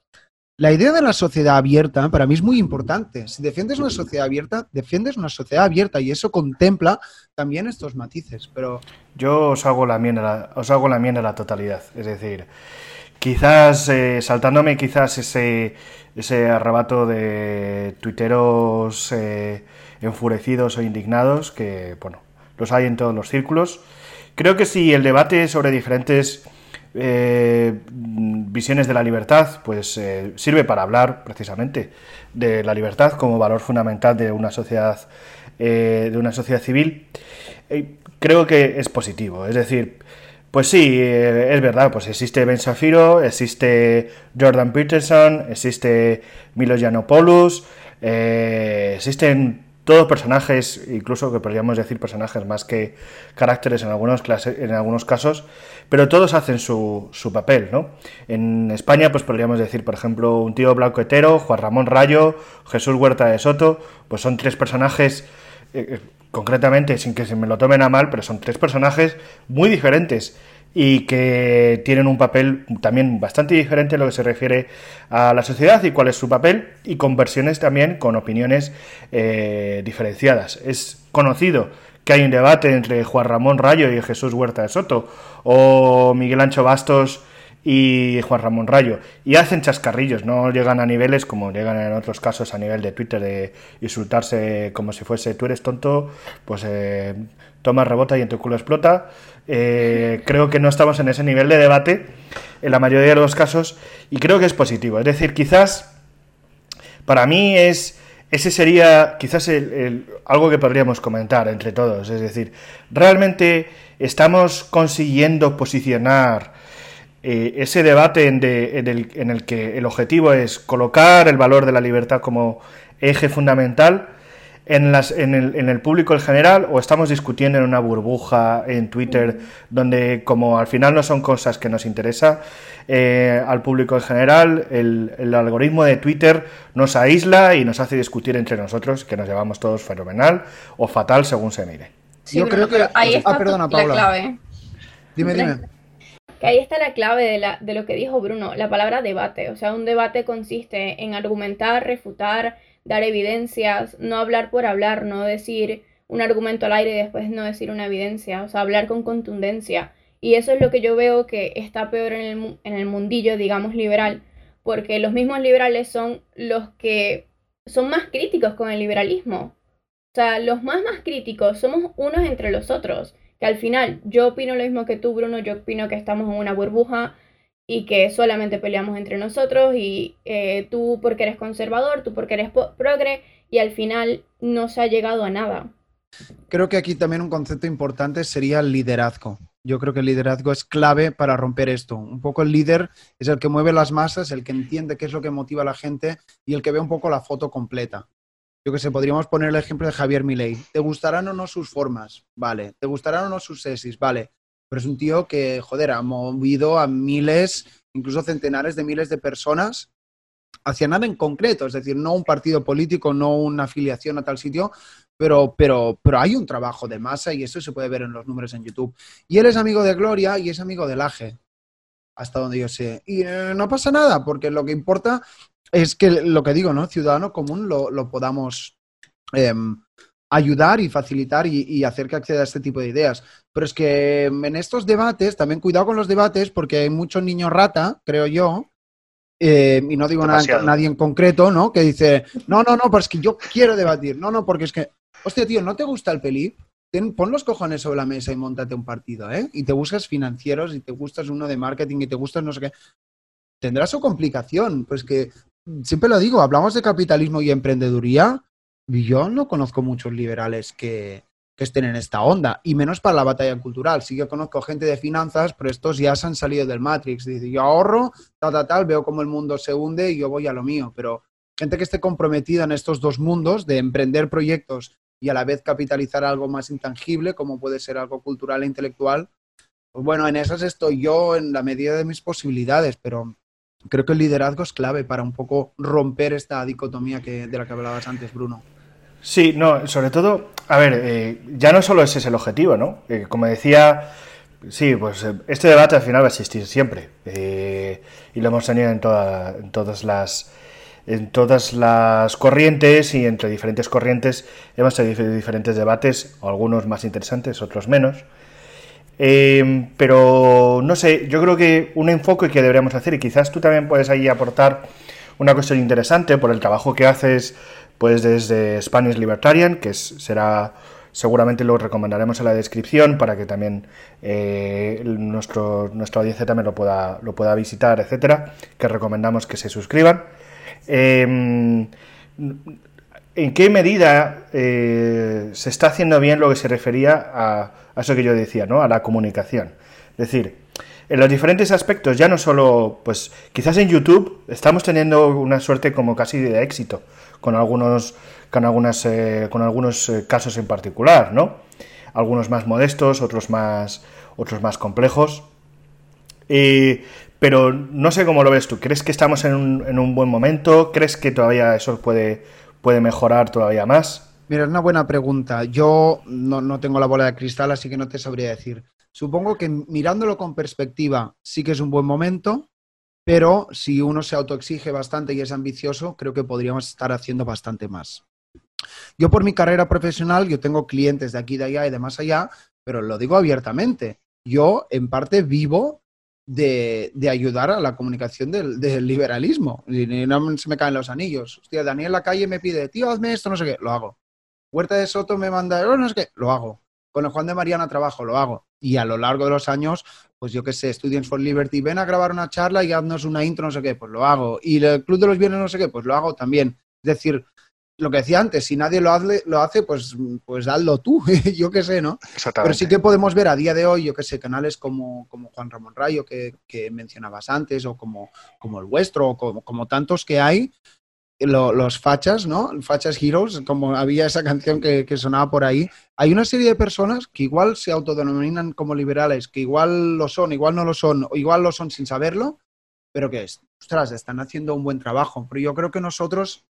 la idea de la sociedad abierta para mí es muy importante. Si defiendes una sociedad abierta, defiendes una sociedad abierta y eso contempla también estos matices. Pero yo os hago la enmienda, os hago la enmienda a la totalidad. Es decir, quizás eh, saltándome quizás ese ese arrebato de tuiteros eh, enfurecidos o indignados que bueno los hay en todos los círculos. Creo que si el debate sobre diferentes eh, visiones de la libertad, pues sirve para hablar precisamente de la libertad como valor fundamental de una sociedad, de una sociedad civil. creo que es positivo, es decir, pues sí, es verdad, pues existe Ben Safiro, existe Jordan Peterson, existe Milo Yiannopoulos, existen todos personajes, incluso que podríamos decir personajes más que caracteres en algunos, en algunos casos, pero todos hacen su, su, papel, ¿no? En España, pues podríamos decir, por ejemplo, un tío blanco hetero, Juan Ramón Rayo, Jesús Huerta de Soto, pues son tres personajes, eh, eh, concretamente, sin que se me lo tomen a mal, pero son tres personajes muy diferentes y que tienen un papel también bastante diferente en lo que se refiere a la sociedad y cuál es su papel y con versiones también con opiniones eh, diferenciadas. Es conocido que hay un debate entre Juan Ramón Rayo y Jesús Huerta de Soto o Miguel Ancho Bastos y Juan Ramón Rayo. Y hacen chascarrillos, no llegan a niveles como llegan en otros casos a nivel de Twitter de insultarse como si fuese tú eres tonto, pues eh, toma rebota y en tu culo explota. Eh, creo que no estamos en ese nivel de debate en la mayoría de los casos y creo que es positivo. Es decir, quizás para mí es ese sería quizás algo que podríamos comentar entre todos. Es decir, realmente estamos consiguiendo posicionar eh, ese debate en, el, en el que el objetivo es colocar el valor de la libertad como eje fundamental en, las, en, el, en el público en general o estamos discutiendo en una burbuja en Twitter donde como al final no son cosas que nos interesa eh, al público en general, el, el, algoritmo de Twitter nos aísla y nos hace discutir entre nosotros que nos llevamos todos fenomenal o fatal según se mire. Yo creo que... Ahí está ah, la clave. Dime, dime. Ahí está la clave de, la, de lo que dijo Bruno, la palabra debate. O sea, un debate consiste en argumentar, refutar, dar evidencias, no hablar por hablar, no decir un argumento al aire y después no decir una evidencia, o sea, hablar con contundencia. Y eso es lo que yo veo que está peor en el, en el mundillo, digamos, liberal, porque los mismos liberales son los que son más críticos con el liberalismo. O sea, los más más críticos somos unos entre los otros, que al final yo opino lo mismo que tú, Bruno, yo opino que estamos en una burbuja, y que solamente peleamos entre nosotros y eh, tú porque eres conservador, tú porque eres progre y al final no se ha llegado a nada. Creo que aquí también un concepto importante sería el liderazgo. Yo creo que el liderazgo es clave para romper esto. Un poco el líder es el que mueve las masas, el que entiende qué es lo que motiva a la gente y el que ve un poco la foto completa. Yo que sé, podríamos poner el ejemplo de Javier Milei. ¿Te gustarán o no sus formas? Vale. ¿Te gustarán o no sus tesis? Vale pero es un tío que, joder, ha movido a miles, incluso centenares de miles de personas hacia nada en concreto, es decir, no un partido político, no una afiliación a tal sitio, pero, pero, pero hay un trabajo de masa y eso se puede ver en los números en YouTube. Y él es amigo de Gloria y es amigo del AGE, hasta donde yo sé. Y eh, no pasa nada, porque lo que importa es que lo que digo, ¿no? Ciudadano común lo, lo podamos em, ayudar y facilitar y, hacer que acceda a este tipo de ideas. Pero es que en estos debates, también cuidado con los debates, porque hay muchos niños rata, creo yo, eh, y no digo nada, nadie en concreto, ¿no? Que dice, no, no, no, pues es que yo quiero debatir. No, no, porque es que, hostia, tío, ¿no te gusta el peli? pon los cojones sobre la mesa y montate un partido, ¿eh? Y te buscas financieros y te gustas uno de marketing y te gustas no sé qué. Tendrá su complicación, pues que siempre lo digo, hablamos de capitalismo y emprendeduría, yo no conozco muchos liberales que, estén en esta onda, y menos para la batalla cultural. Sí que conozco gente de finanzas, pero estos ya se han salido del Matrix. Dice, yo ahorro, tal, tal, tal, veo cómo el mundo se hunde y yo voy a lo mío. Pero gente que esté comprometida en estos dos mundos de emprender proyectos y a la vez capitalizar algo más intangible, como puede ser algo cultural e intelectual, pues bueno, en esas estoy yo en la medida de mis posibilidades, pero creo que el liderazgo es clave para un poco romper esta dicotomía que, de la que hablabas antes, Bruno. Sí, no, sobre todo, a ver, eh, ya no solo ese es el objetivo, ¿no? Eh, como decía, sí, pues eh, este debate al final va a existir siempre. y lo hemos tenido en, en todas las en todas las corrientes y entre diferentes corrientes hemos tenido diferentes debates, algunos más interesantes, otros menos. Eh, pero no sé, yo creo que un enfoque que deberíamos hacer, y quizás tú también puedes ahí aportar una cuestión interesante por el trabajo que haces pues desde Spanish Libertarian, que será seguramente lo recomendaremos en la descripción para que también eh, nuestro, nuestra audiencia también lo pueda, lo pueda visitar, etcétera, que recomendamos que se suscriban. Eh, ¿En qué medida eh, se está haciendo bien lo que se refería a, eso que yo decía, ¿no? A la comunicación. Es decir, en los diferentes aspectos, ya no solo, pues quizás en YouTube estamos teniendo una suerte como casi de éxito con algunos, con algunas, eh, con algunos eh, casos en particular, ¿no? Algunos más modestos, otros más, otros más complejos. pero no sé cómo lo ves tú. ¿Crees que estamos en un, en un buen momento? ¿Crees que todavía eso puede puede mejorar todavía más? Mira, es una buena pregunta. Yo no, tengo la bola de cristal, así que no te sabría decir. Supongo que mirándolo con perspectiva sí que es un buen momento, pero si uno se autoexige bastante y es ambicioso, creo que podríamos estar haciendo bastante más. Yo por mi carrera profesional, yo tengo clientes de aquí, de allá y de más allá, pero lo digo abiertamente. Yo en parte vivo de, ayudar a la comunicación del, liberalismo. Y no se me caen los anillos. Hostia, Daniel la calle me pide, tío, hazme esto, no sé qué, lo hago. Huerta de Soto me manda, oh, no sé qué, lo hago. Con el Juan de Mariana trabajo, lo hago. Y a lo largo de los años, pues yo qué sé, Students for Liberty, ven a grabar una charla y haznos una intro, no sé qué, pues lo hago. Y el Club de los Viernes, no sé qué, pues lo hago también. Es decir, lo que decía antes, si nadie lo hace, lo hace pues, pues hazlo tú, yo qué sé, ¿no? Pero sí que podemos ver a día de hoy, yo qué sé, canales como, como Juan Ramón Rayo, que, mencionabas antes, o como, como el vuestro, o como, tantos que hay, los fachas, ¿no? Fachas Heroes, como había esa canción que, que, sonaba por ahí. Hay una serie de personas que igual se autodenominan como liberales, que igual lo son, igual no lo son, o igual lo son sin saberlo, pero que, ostras, están haciendo un buen trabajo. Pero yo creo que nosotros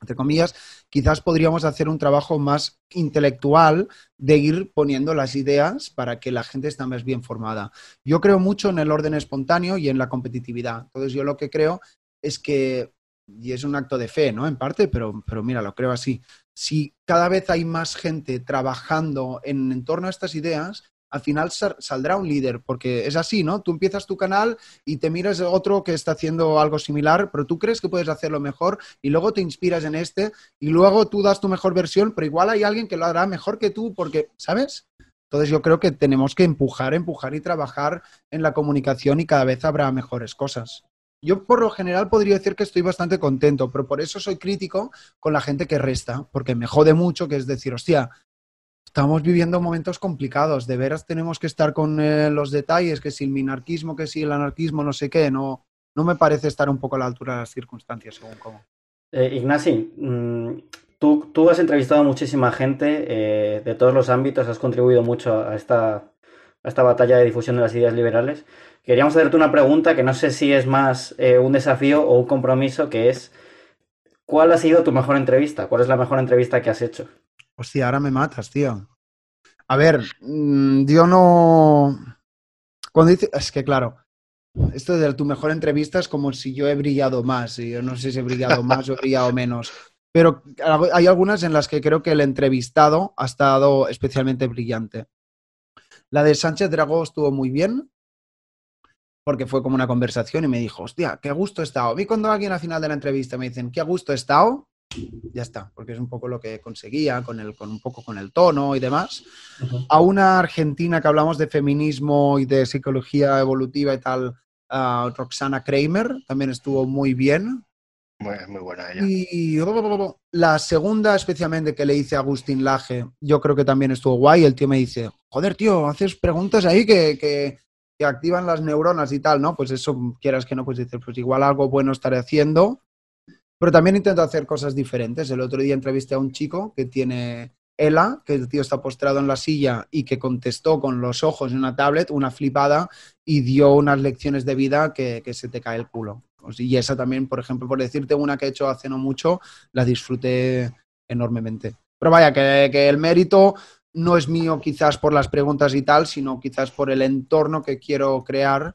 entre comillas, quizás podríamos hacer un trabajo más intelectual de ir poniendo las ideas para que la gente esté más bien formada. Yo creo mucho en el orden espontáneo y en la competitividad. Entonces yo lo que creo es que, y es un acto de fe, ¿no? En parte, pero, pero mira, lo creo así. Si cada vez hay más gente trabajando en torno a estas ideas, al final saldrá un líder, porque es así, ¿no? Tú empiezas tu canal y te miras otro que está haciendo algo similar, pero tú crees que puedes hacerlo mejor y luego te inspiras en este y luego tú das tu mejor versión, pero igual hay alguien que lo hará mejor que tú, porque, ¿sabes? Entonces yo creo que tenemos que empujar, empujar y trabajar en la comunicación y cada vez habrá mejores cosas. Yo por lo general podría decir que estoy bastante contento, pero por eso soy crítico con la gente que resta, porque me jode mucho que es decir, hostia, estamos viviendo momentos complicados. De veras tenemos que estar con eh, los detalles, que si el minarquismo, que si el anarquismo, no sé qué. No, no me parece estar un poco a la altura de las circunstancias, según cómo. Eh, Ignasi, mm, tú, tú, has entrevistado a muchísima gente eh, de todos los ámbitos, has contribuido mucho a esta, a esta batalla de difusión de las ideas liberales. Queríamos hacerte una pregunta que no sé si es más eh, un desafío o un compromiso, que es, ¿cuál ha sido tu mejor entrevista? ¿Cuál es la mejor entrevista que has hecho? Hostia, ahora me matas, tío. A ver, mm, yo no. Cuando dice. Es que claro, esto de tu mejor entrevista es como si yo he brillado más. Y yo no sé si he brillado más o he brillado menos. Pero hay algunas en las que creo que el entrevistado ha estado especialmente brillante. La de Sánchez Dragó estuvo muy bien, porque fue como una conversación y me dijo, hostia, qué gusto he estado. A mí cuando alguien al final de la entrevista me dicen, qué gusto he estado, ya está, porque es un poco lo que conseguía con, el, con un poco con el tono y demás. A una argentina que hablamos de feminismo y de psicología evolutiva y tal, Roxana Kramer, también estuvo muy bien. Muy, muy buena ella. Y la segunda, especialmente que le hice a Agustín Laje, yo creo que también estuvo guay. El tío me dice, joder, tío, haces preguntas ahí que, que, que activan las neuronas y tal, ¿no? Pues eso, quieras que no, pues dices, pues igual algo bueno estaré haciendo pero también intento hacer cosas diferentes. El otro día entrevisté a un chico que tiene ELA, que el tío está postrado en la silla y que contestó con los ojos en una tablet, una flipada, y dio unas lecciones de vida que, se te cae el culo. políticos. Y esa también, por ejemplo, por decirte una que he hecho hace no mucho, la disfruté enormemente. Pero vaya, que, que el mérito no es mío quizás por las preguntas y tal, sino quizás por el entorno que quiero crear.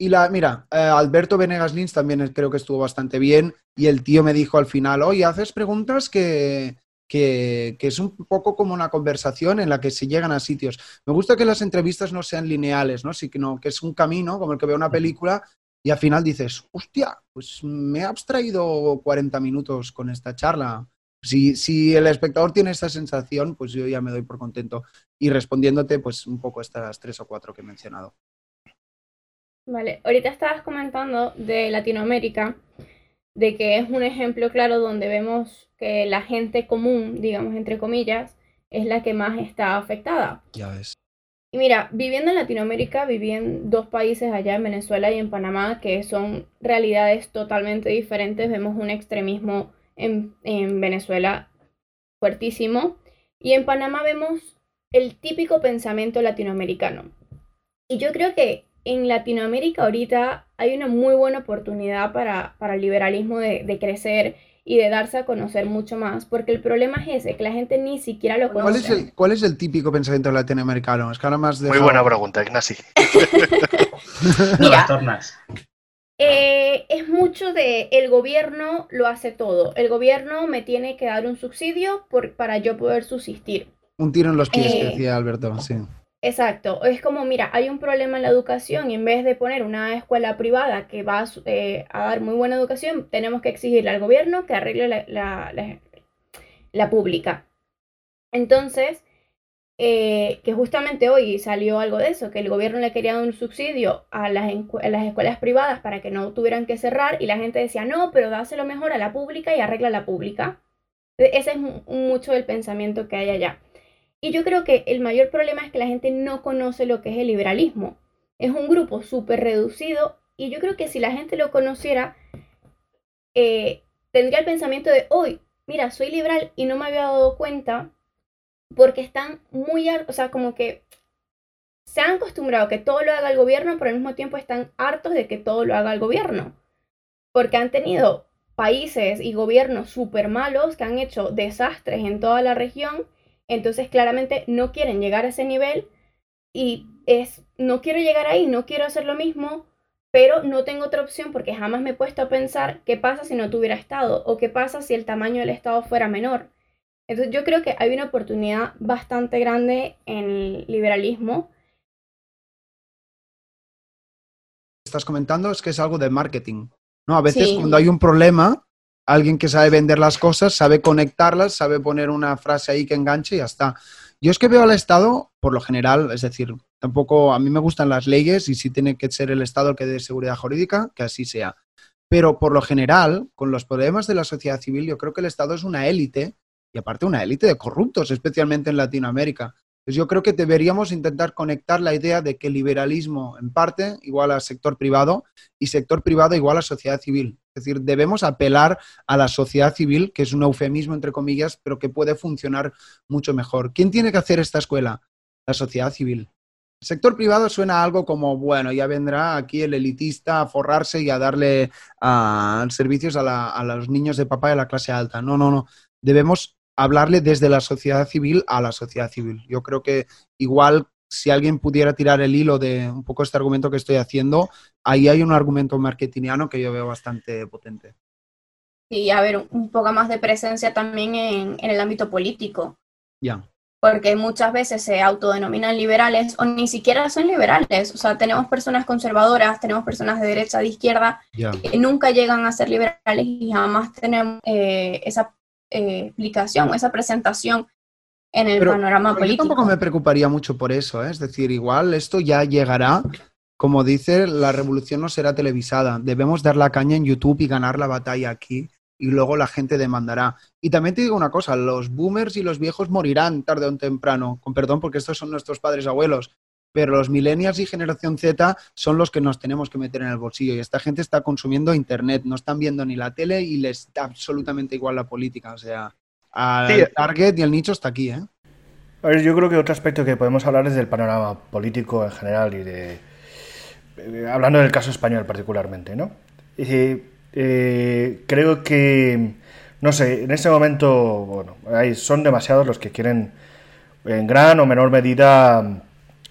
Y la, mira, eh, Alberto Venegas Lins también creo que estuvo bastante bien y el tío me dijo al final, oye, haces preguntas que, que, que, es un poco como una conversación en la que se llegan a sitios. Me gusta que las entrevistas no sean lineales, ¿no? sino que es un camino, como el que veo una película, y al final dices, hostia, pues me he abstraído 40 minutos con esta charla. Si, si, el espectador tiene esa sensación, pues yo ya me doy por contento. Y respondiéndote, pues un poco estas tres o cuatro que he mencionado. Vale, ahorita estabas comentando de Latinoamérica, de que es un ejemplo claro donde vemos que la gente común, digamos entre comillas, es la que más está afectada. Ya ves. Y mira, viviendo en Latinoamérica, viví en dos países allá, en Venezuela y en Panamá, que son realidades totalmente diferentes. Vemos un extremismo en, en Venezuela fuertísimo. Y en Panamá vemos el típico pensamiento latinoamericano. Y yo creo que en Latinoamérica ahorita hay una muy buena oportunidad para, para el liberalismo de, de, crecer y de darse a conocer mucho más, porque el problema es ese, que la gente ni siquiera lo conoce. ¿Cuál es el, cuál es el típico pensamiento latinoamericano? Es que ahora más Muy buena pregunta, Ignasi. Mira, eh, es mucho de el gobierno lo hace todo. El gobierno me tiene que dar un subsidio por, para yo poder subsistir. Un tiro en los pies, eh, decía Alberto, sí. Exacto, es como, mira, hay un problema en la educación y en vez de poner una escuela privada que va a, eh, dar muy buena educación, tenemos que exigirle al gobierno que arregle la, la, la, pública. Entonces, eh, que justamente hoy salió algo de eso, que el gobierno le quería dar un subsidio a las, a las, escuelas privadas para que no tuvieran que cerrar y la gente decía, no, pero dáselo mejor a la pública y arregla la pública. Ese es mucho el pensamiento que hay allá. Y yo creo que el mayor problema es que la gente no conoce lo que es el liberalismo. Es un grupo súper reducido y yo creo que si la gente lo conociera, eh, tendría el pensamiento de, hoy, mira, soy liberal y no me había dado cuenta porque están muy, o sea, como que se han acostumbrado a que todo lo haga el gobierno, pero al mismo tiempo están hartos de que todo lo haga el gobierno. Porque han tenido países y gobiernos súper malos que han hecho desastres en toda la región entonces claramente no quieren llegar a ese nivel y es, no quiero llegar ahí, no quiero hacer lo mismo, pero no tengo otra opción porque jamás me he puesto a pensar qué pasa si no tuviera Estado o qué pasa si el tamaño del Estado fuera menor. Entonces yo creo que hay una oportunidad bastante grande en el liberalismo. Estás comentando es que es algo de marketing. ¿no? A veces sí. cuando hay un problema, alguien que sabe vender las cosas, sabe conectarlas, sabe poner una frase ahí que enganche y ya está. Yo es que veo al Estado, por lo general, es decir, tampoco a mí me gustan las leyes y si tiene que ser el Estado el que dé seguridad jurídica, que así sea. Pero por lo general, con los problemas de la sociedad civil, yo creo que el Estado es una élite y aparte una élite de corruptos, especialmente en Latinoamérica. Entonces yo creo que deberíamos intentar conectar la idea de que liberalismo en parte igual a sector privado y sector privado igual a sociedad civil. Es decir, debemos apelar a la sociedad civil, que es un eufemismo entre comillas, pero que puede funcionar mucho mejor. ¿Quién tiene que hacer esta escuela? La sociedad civil. El sector privado suena algo como, bueno, ya vendrá aquí el elitista a forrarse y a darle servicios a, a los niños de papá de la clase alta. No, no, no. Debemos hablarle desde la sociedad civil a la sociedad civil. Yo creo que igual si alguien pudiera tirar el hilo de un poco este argumento que estoy haciendo, ahí hay un argumento marketingiano que yo veo bastante potente. Y a ver, un poco más de presencia también en, en el ámbito político. Ya. Porque muchas veces se autodenominan liberales o ni siquiera son liberales. O sea, tenemos personas conservadoras, tenemos personas de derecha, de izquierda, que nunca llegan a ser liberales y jamás tenemos eh, esa eh, explicación, esa presentación en el Pero, panorama pero político. Yo tampoco me preocuparía mucho por eso, ¿eh? es decir, igual esto ya llegará. Como dice, la revolución no será televisada. Debemos dar la caña en YouTube y ganar la batalla aquí y luego la gente demandará. Y también te digo una cosa, los boomers y los viejos morirán tarde o temprano, con perdón porque estos son nuestros padres abuelos, pero los millennials y generación Z son los que nos tenemos que meter en el bolsillo y esta gente está consumiendo internet, no están viendo ni la tele y les da absolutamente igual la política, o sea, al Sí. target y el nicho está aquí, ¿eh? A ver, yo creo que otro aspecto que podemos hablar es del panorama político en general y de. eh, Hablando del caso español particularmente, ¿no? eh, eh, creo que, no sé, en este momento, bueno, hay, son demasiados los que quieren en gran o menor medida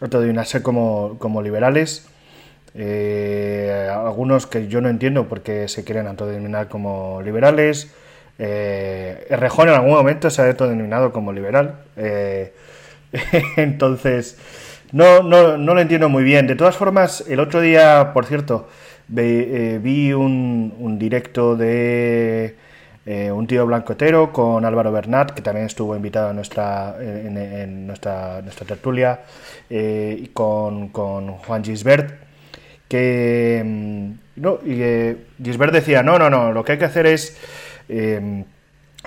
autodenominarse como, como liberales. Eh, algunos que yo no entiendo por qué se quieren autodenominar como liberales. Eh, Rejón en algún momento se ha autodenominado como liberal. Eh, entonces, no, no, no, lo entiendo muy bien. De todas formas, el otro día, por cierto, eh, vi un, directo de un tío blancotero con Álvaro Bernat, que también estuvo invitado a nuestra, en, nuestra, nuestra tertulia, y con, con Juan Gisbert que mm, no, y, eh, Gisbert decía, no, no, no, lo que hay que hacer es eh,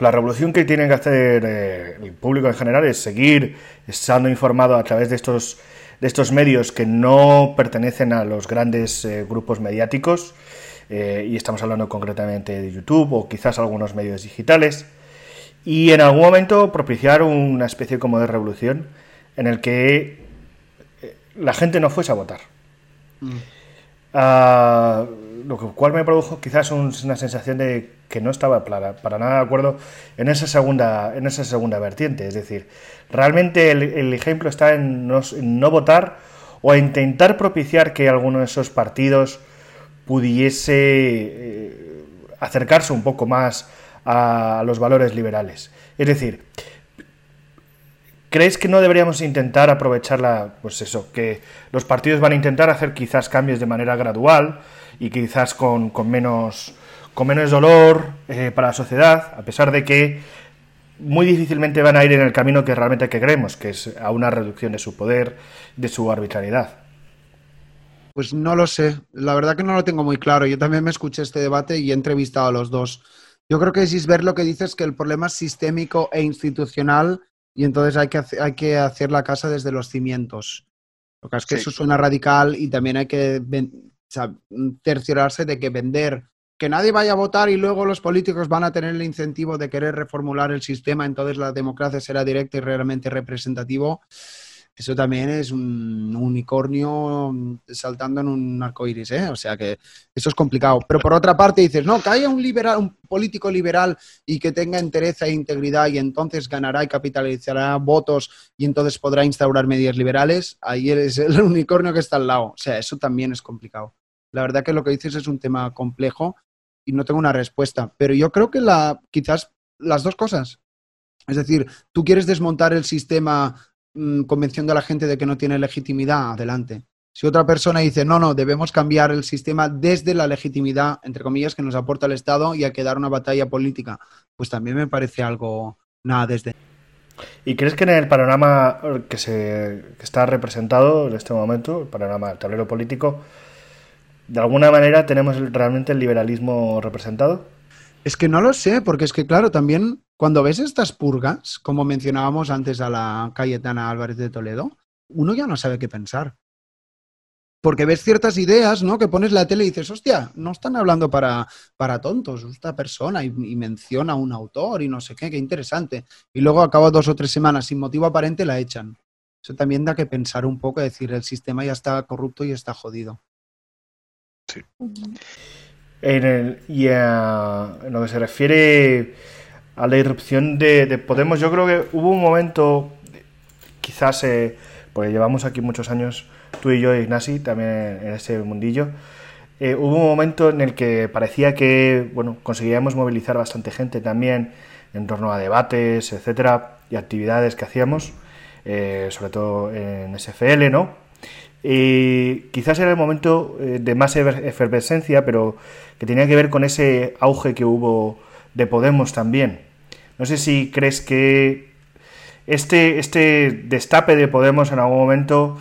la revolución que tiene que hacer eh, el público en general es seguir estando informado a través de estos, de estos medios que no pertenecen a los grandes eh, grupos mediáticos, eh, y estamos hablando concretamente de YouTube o quizás algunos medios digitales, y en algún momento propiciar una especie como de revolución en el que la gente no fuese a votar. Mm. Uh, lo cual me produjo quizás un, una sensación de que no estaba para, para, nada de acuerdo en esa segunda en esa segunda vertiente. Es decir realmente el, ejemplo está en no, votar o intentar propiciar que alguno de esos partidos pudiese eh, acercarse un poco más a los valores liberales. Es decir ¿Crees que no deberíamos intentar aprovecharla, pues eso, que los partidos van a intentar hacer quizás cambios de manera gradual y quizás con, con menos, con menos dolor eh, para la sociedad, a pesar de que muy difícilmente van a ir en el camino que realmente queremos, que es a una reducción de su poder, de su arbitrariedad? Pues no lo sé, la verdad que no lo tengo muy claro. Yo también me escuché este debate y he entrevistado a los dos. Yo creo que Gisbert lo que dice es que el problema es sistémico e institucional y entonces hay que, hacer, hay que hacer la casa desde los cimientos. Lo que es que sí. eso suena radical y también hay que sea, cerciorarse de que vender, que nadie vaya a votar y luego los políticos van a tener el incentivo de querer reformular el sistema, entonces la democracia será directa y realmente representativo. Eso también es un unicornio saltando en un arco iris, ¿eh? O sea que eso es complicado. Pero por otra parte dices, no, que haya un, liberal, un político liberal y que tenga entereza e integridad y entonces ganará y capitalizará votos y entonces podrá instaurar medidas liberales, ahí es el unicornio que está al lado. O sea, eso también es complicado. La verdad que lo que dices es un tema complejo y no tengo una respuesta. Pero yo creo que la, quizás las dos cosas. Es decir, tú quieres desmontar el sistema mmm, convenciendo a la gente de que no tiene legitimidad, adelante. Si otra persona dice, no, no, debemos cambiar el sistema desde la legitimidad, entre comillas, que nos aporta el Estado y hay que dar una batalla política, pues también me parece algo, nada, desde... ¿Y crees que en el panorama que, se, que está representado en este momento, el panorama del tablero político, de alguna manera tenemos realmente el liberalismo representado? Es que no lo sé, porque es que, claro, también cuando ves estas purgas, como mencionábamos antes a la Cayetana Álvarez de Toledo, uno ya no sabe qué pensar. Porque ves ciertas ideas, ¿no? Que pones la tele y dices, hostia, no están hablando para, para tontos, esta persona, y, menciona a un autor y no sé qué, qué interesante. Y luego acaba dos o tres semanas sin motivo aparente, la echan. Eso también da que pensar un poco, decir, el sistema ya está corrupto y está jodido. En, y en lo que se refiere a la irrupción de, de, Podemos, yo creo que hubo un momento, quizás, eh, porque llevamos aquí muchos años, tú y yo, Ignasi, también en ese mundillo, eh, hubo un momento en el que parecía que, bueno, conseguíamos movilizar bastante gente también en torno a debates, etcétera, y actividades que hacíamos, eh, sobre todo en SFL, ¿no? Y quizás era el momento eh, de más efervescencia, pero que tenía que ver con ese auge que hubo de Podemos también. No sé si crees que este, este destape de Podemos en algún momento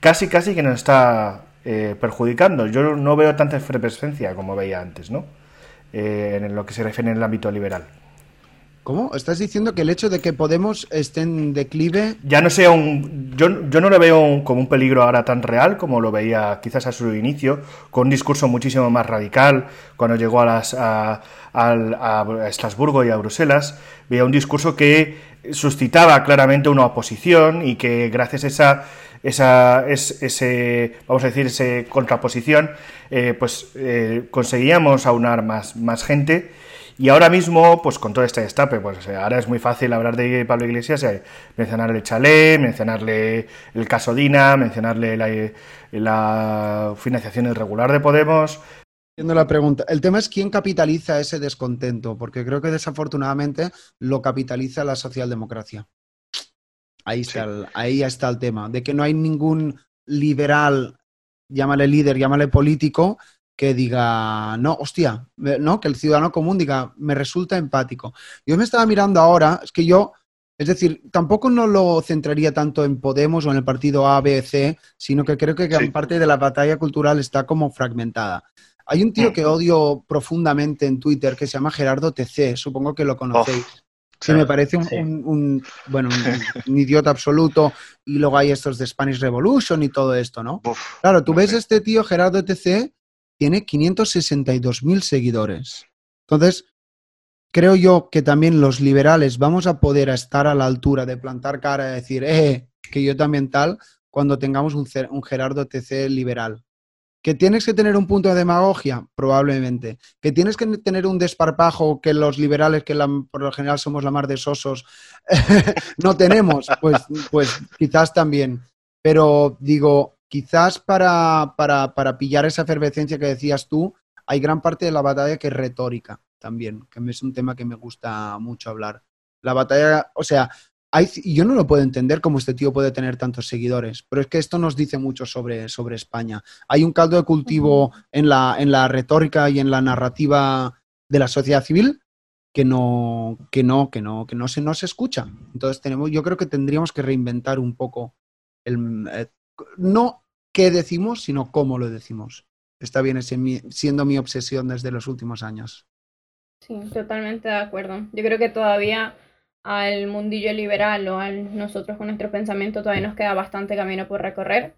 casi casi que nos está eh, perjudicando. Yo no veo tanta efervescencia como veía antes, ¿no? Eh, en lo que se refiere en el ámbito liberal. ¿Cómo? ¿Estás diciendo que el hecho de que Podemos esté en declive... Ya no sea un... Yo, yo no lo veo un, como un peligro ahora tan real como lo veía quizás a su inicio, con un discurso muchísimo más radical, cuando llegó a, las, a, a, a Estrasburgo y a Bruselas, veía un discurso que suscitaba claramente una oposición y que gracias a esa esa, es, ese, vamos a decir, esa contraposición, eh, pues eh, conseguíamos aunar más, más gente. Y ahora mismo, pues con todo este destape, pues ahora es muy fácil hablar de Pablo Iglesias, mencionarle Chalé, mencionarle el caso Dina, mencionarle la, la financiación irregular de Podemos, la pregunta. El tema es quién capitaliza ese descontento, porque creo que desafortunadamente lo capitaliza la socialdemocracia. Ahí está, el, ahí está el tema, de que no hay ningún liberal, llámale líder, llámale político, que diga, no, hostia, no, que el ciudadano común diga, me resulta empático. Yo me estaba mirando ahora, es que yo, es decir, tampoco no lo centraría tanto en Podemos o en el partido A, B, C, sino que creo que gran parte de la batalla cultural está como fragmentada. Hay un tío que odio profundamente en Twitter que se llama Gerardo TC, supongo que lo conocéis. que me parece un, bueno, un, idiota absoluto. Y luego hay estos de Spanish Revolution y todo esto, ¿no? claro, tú ves este tío, Gerardo TC, tiene 562.000 seguidores. Entonces, creo yo que también los liberales vamos a poder estar a la altura de plantar cara y decir, eh, que yo también tal, cuando tengamos un, un Gerardo TC liberal. ¿Que tienes que tener un punto de demagogia? Probablemente. ¿Que tienes que tener un desparpajo que los liberales, que por lo general somos la mar de sosos, no tenemos? Pues, pues quizás también. Pero digo, quizás para, para, para pillar esa efervescencia que decías tú, hay gran parte de la batalla que es retórica también, que es un tema que me gusta mucho hablar. La batalla, o sea, yo no lo puedo entender cómo este tío puede tener tantos seguidores, pero es que esto nos dice mucho sobre, sobre España. Hay un caldo de cultivo en, la, en la retórica y en la narrativa de la sociedad civil que no, que no, que no, que no se nos escucha. Entonces tenemos, yo creo que tendríamos que reinventar un poco el, eh, no qué decimos, sino cómo lo decimos. Está bien siendo mi obsesión desde los últimos años. Sí, totalmente de acuerdo. Yo creo que todavía al mundillo liberal o a nosotros con nuestro pensamiento todavía nos queda bastante camino por recorrer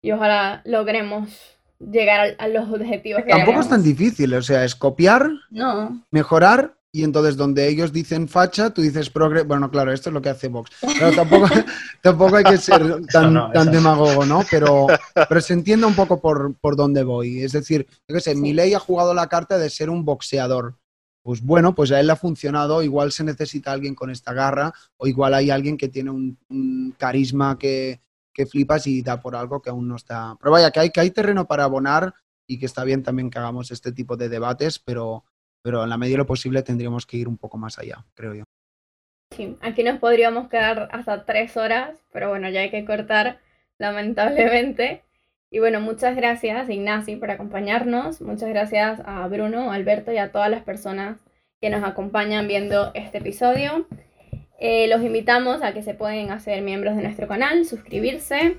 y ojalá logremos llegar a, los objetivos que Tampoco es tan difícil, o sea, es copiar, no. mejorar y entonces donde ellos dicen facha, tú dices progre. Bueno, claro, esto es lo que hace Vox. Pero tampoco, tampoco hay que ser tan, tan demagogo, ¿no? Pero, pero se entiende un poco por, por dónde voy. Es decir, yo qué sé, mi ley ha jugado la carta de ser un boxeador pues bueno, pues a él le ha funcionado, igual se necesita alguien con esta garra o igual hay alguien que tiene un, carisma que, flipas y da por algo que aún no está. Pero vaya, que hay, que hay terreno para abonar y que está bien también que hagamos este tipo de debates, pero, pero en la medida de lo posible tendríamos que ir un poco más allá, creo yo. Sí, aquí nos podríamos quedar hasta tres horas, pero bueno, ya hay que cortar, lamentablemente. Y bueno, muchas gracias Ignacio por acompañarnos, muchas gracias a Bruno, Alberto y a todas las personas que nos acompañan viendo este episodio. Eh, los invitamos a que se pueden hacer miembros de nuestro canal, suscribirse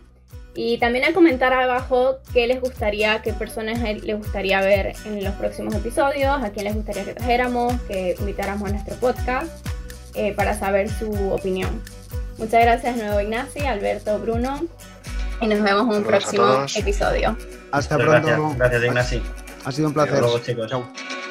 y también a comentar abajo qué les gustaría, qué personas les gustaría ver en los próximos episodios, a quién les gustaría que trajéramos, que invitáramos a nuestro podcast eh, para saber su opinión. Muchas gracias de nuevo Ignacio, Alberto, Bruno y nos vemos en un próximo episodio. Hasta pronto. Gracias, gracias Ignacio. Ha sido un placer. Hasta luego, chicos. Chao.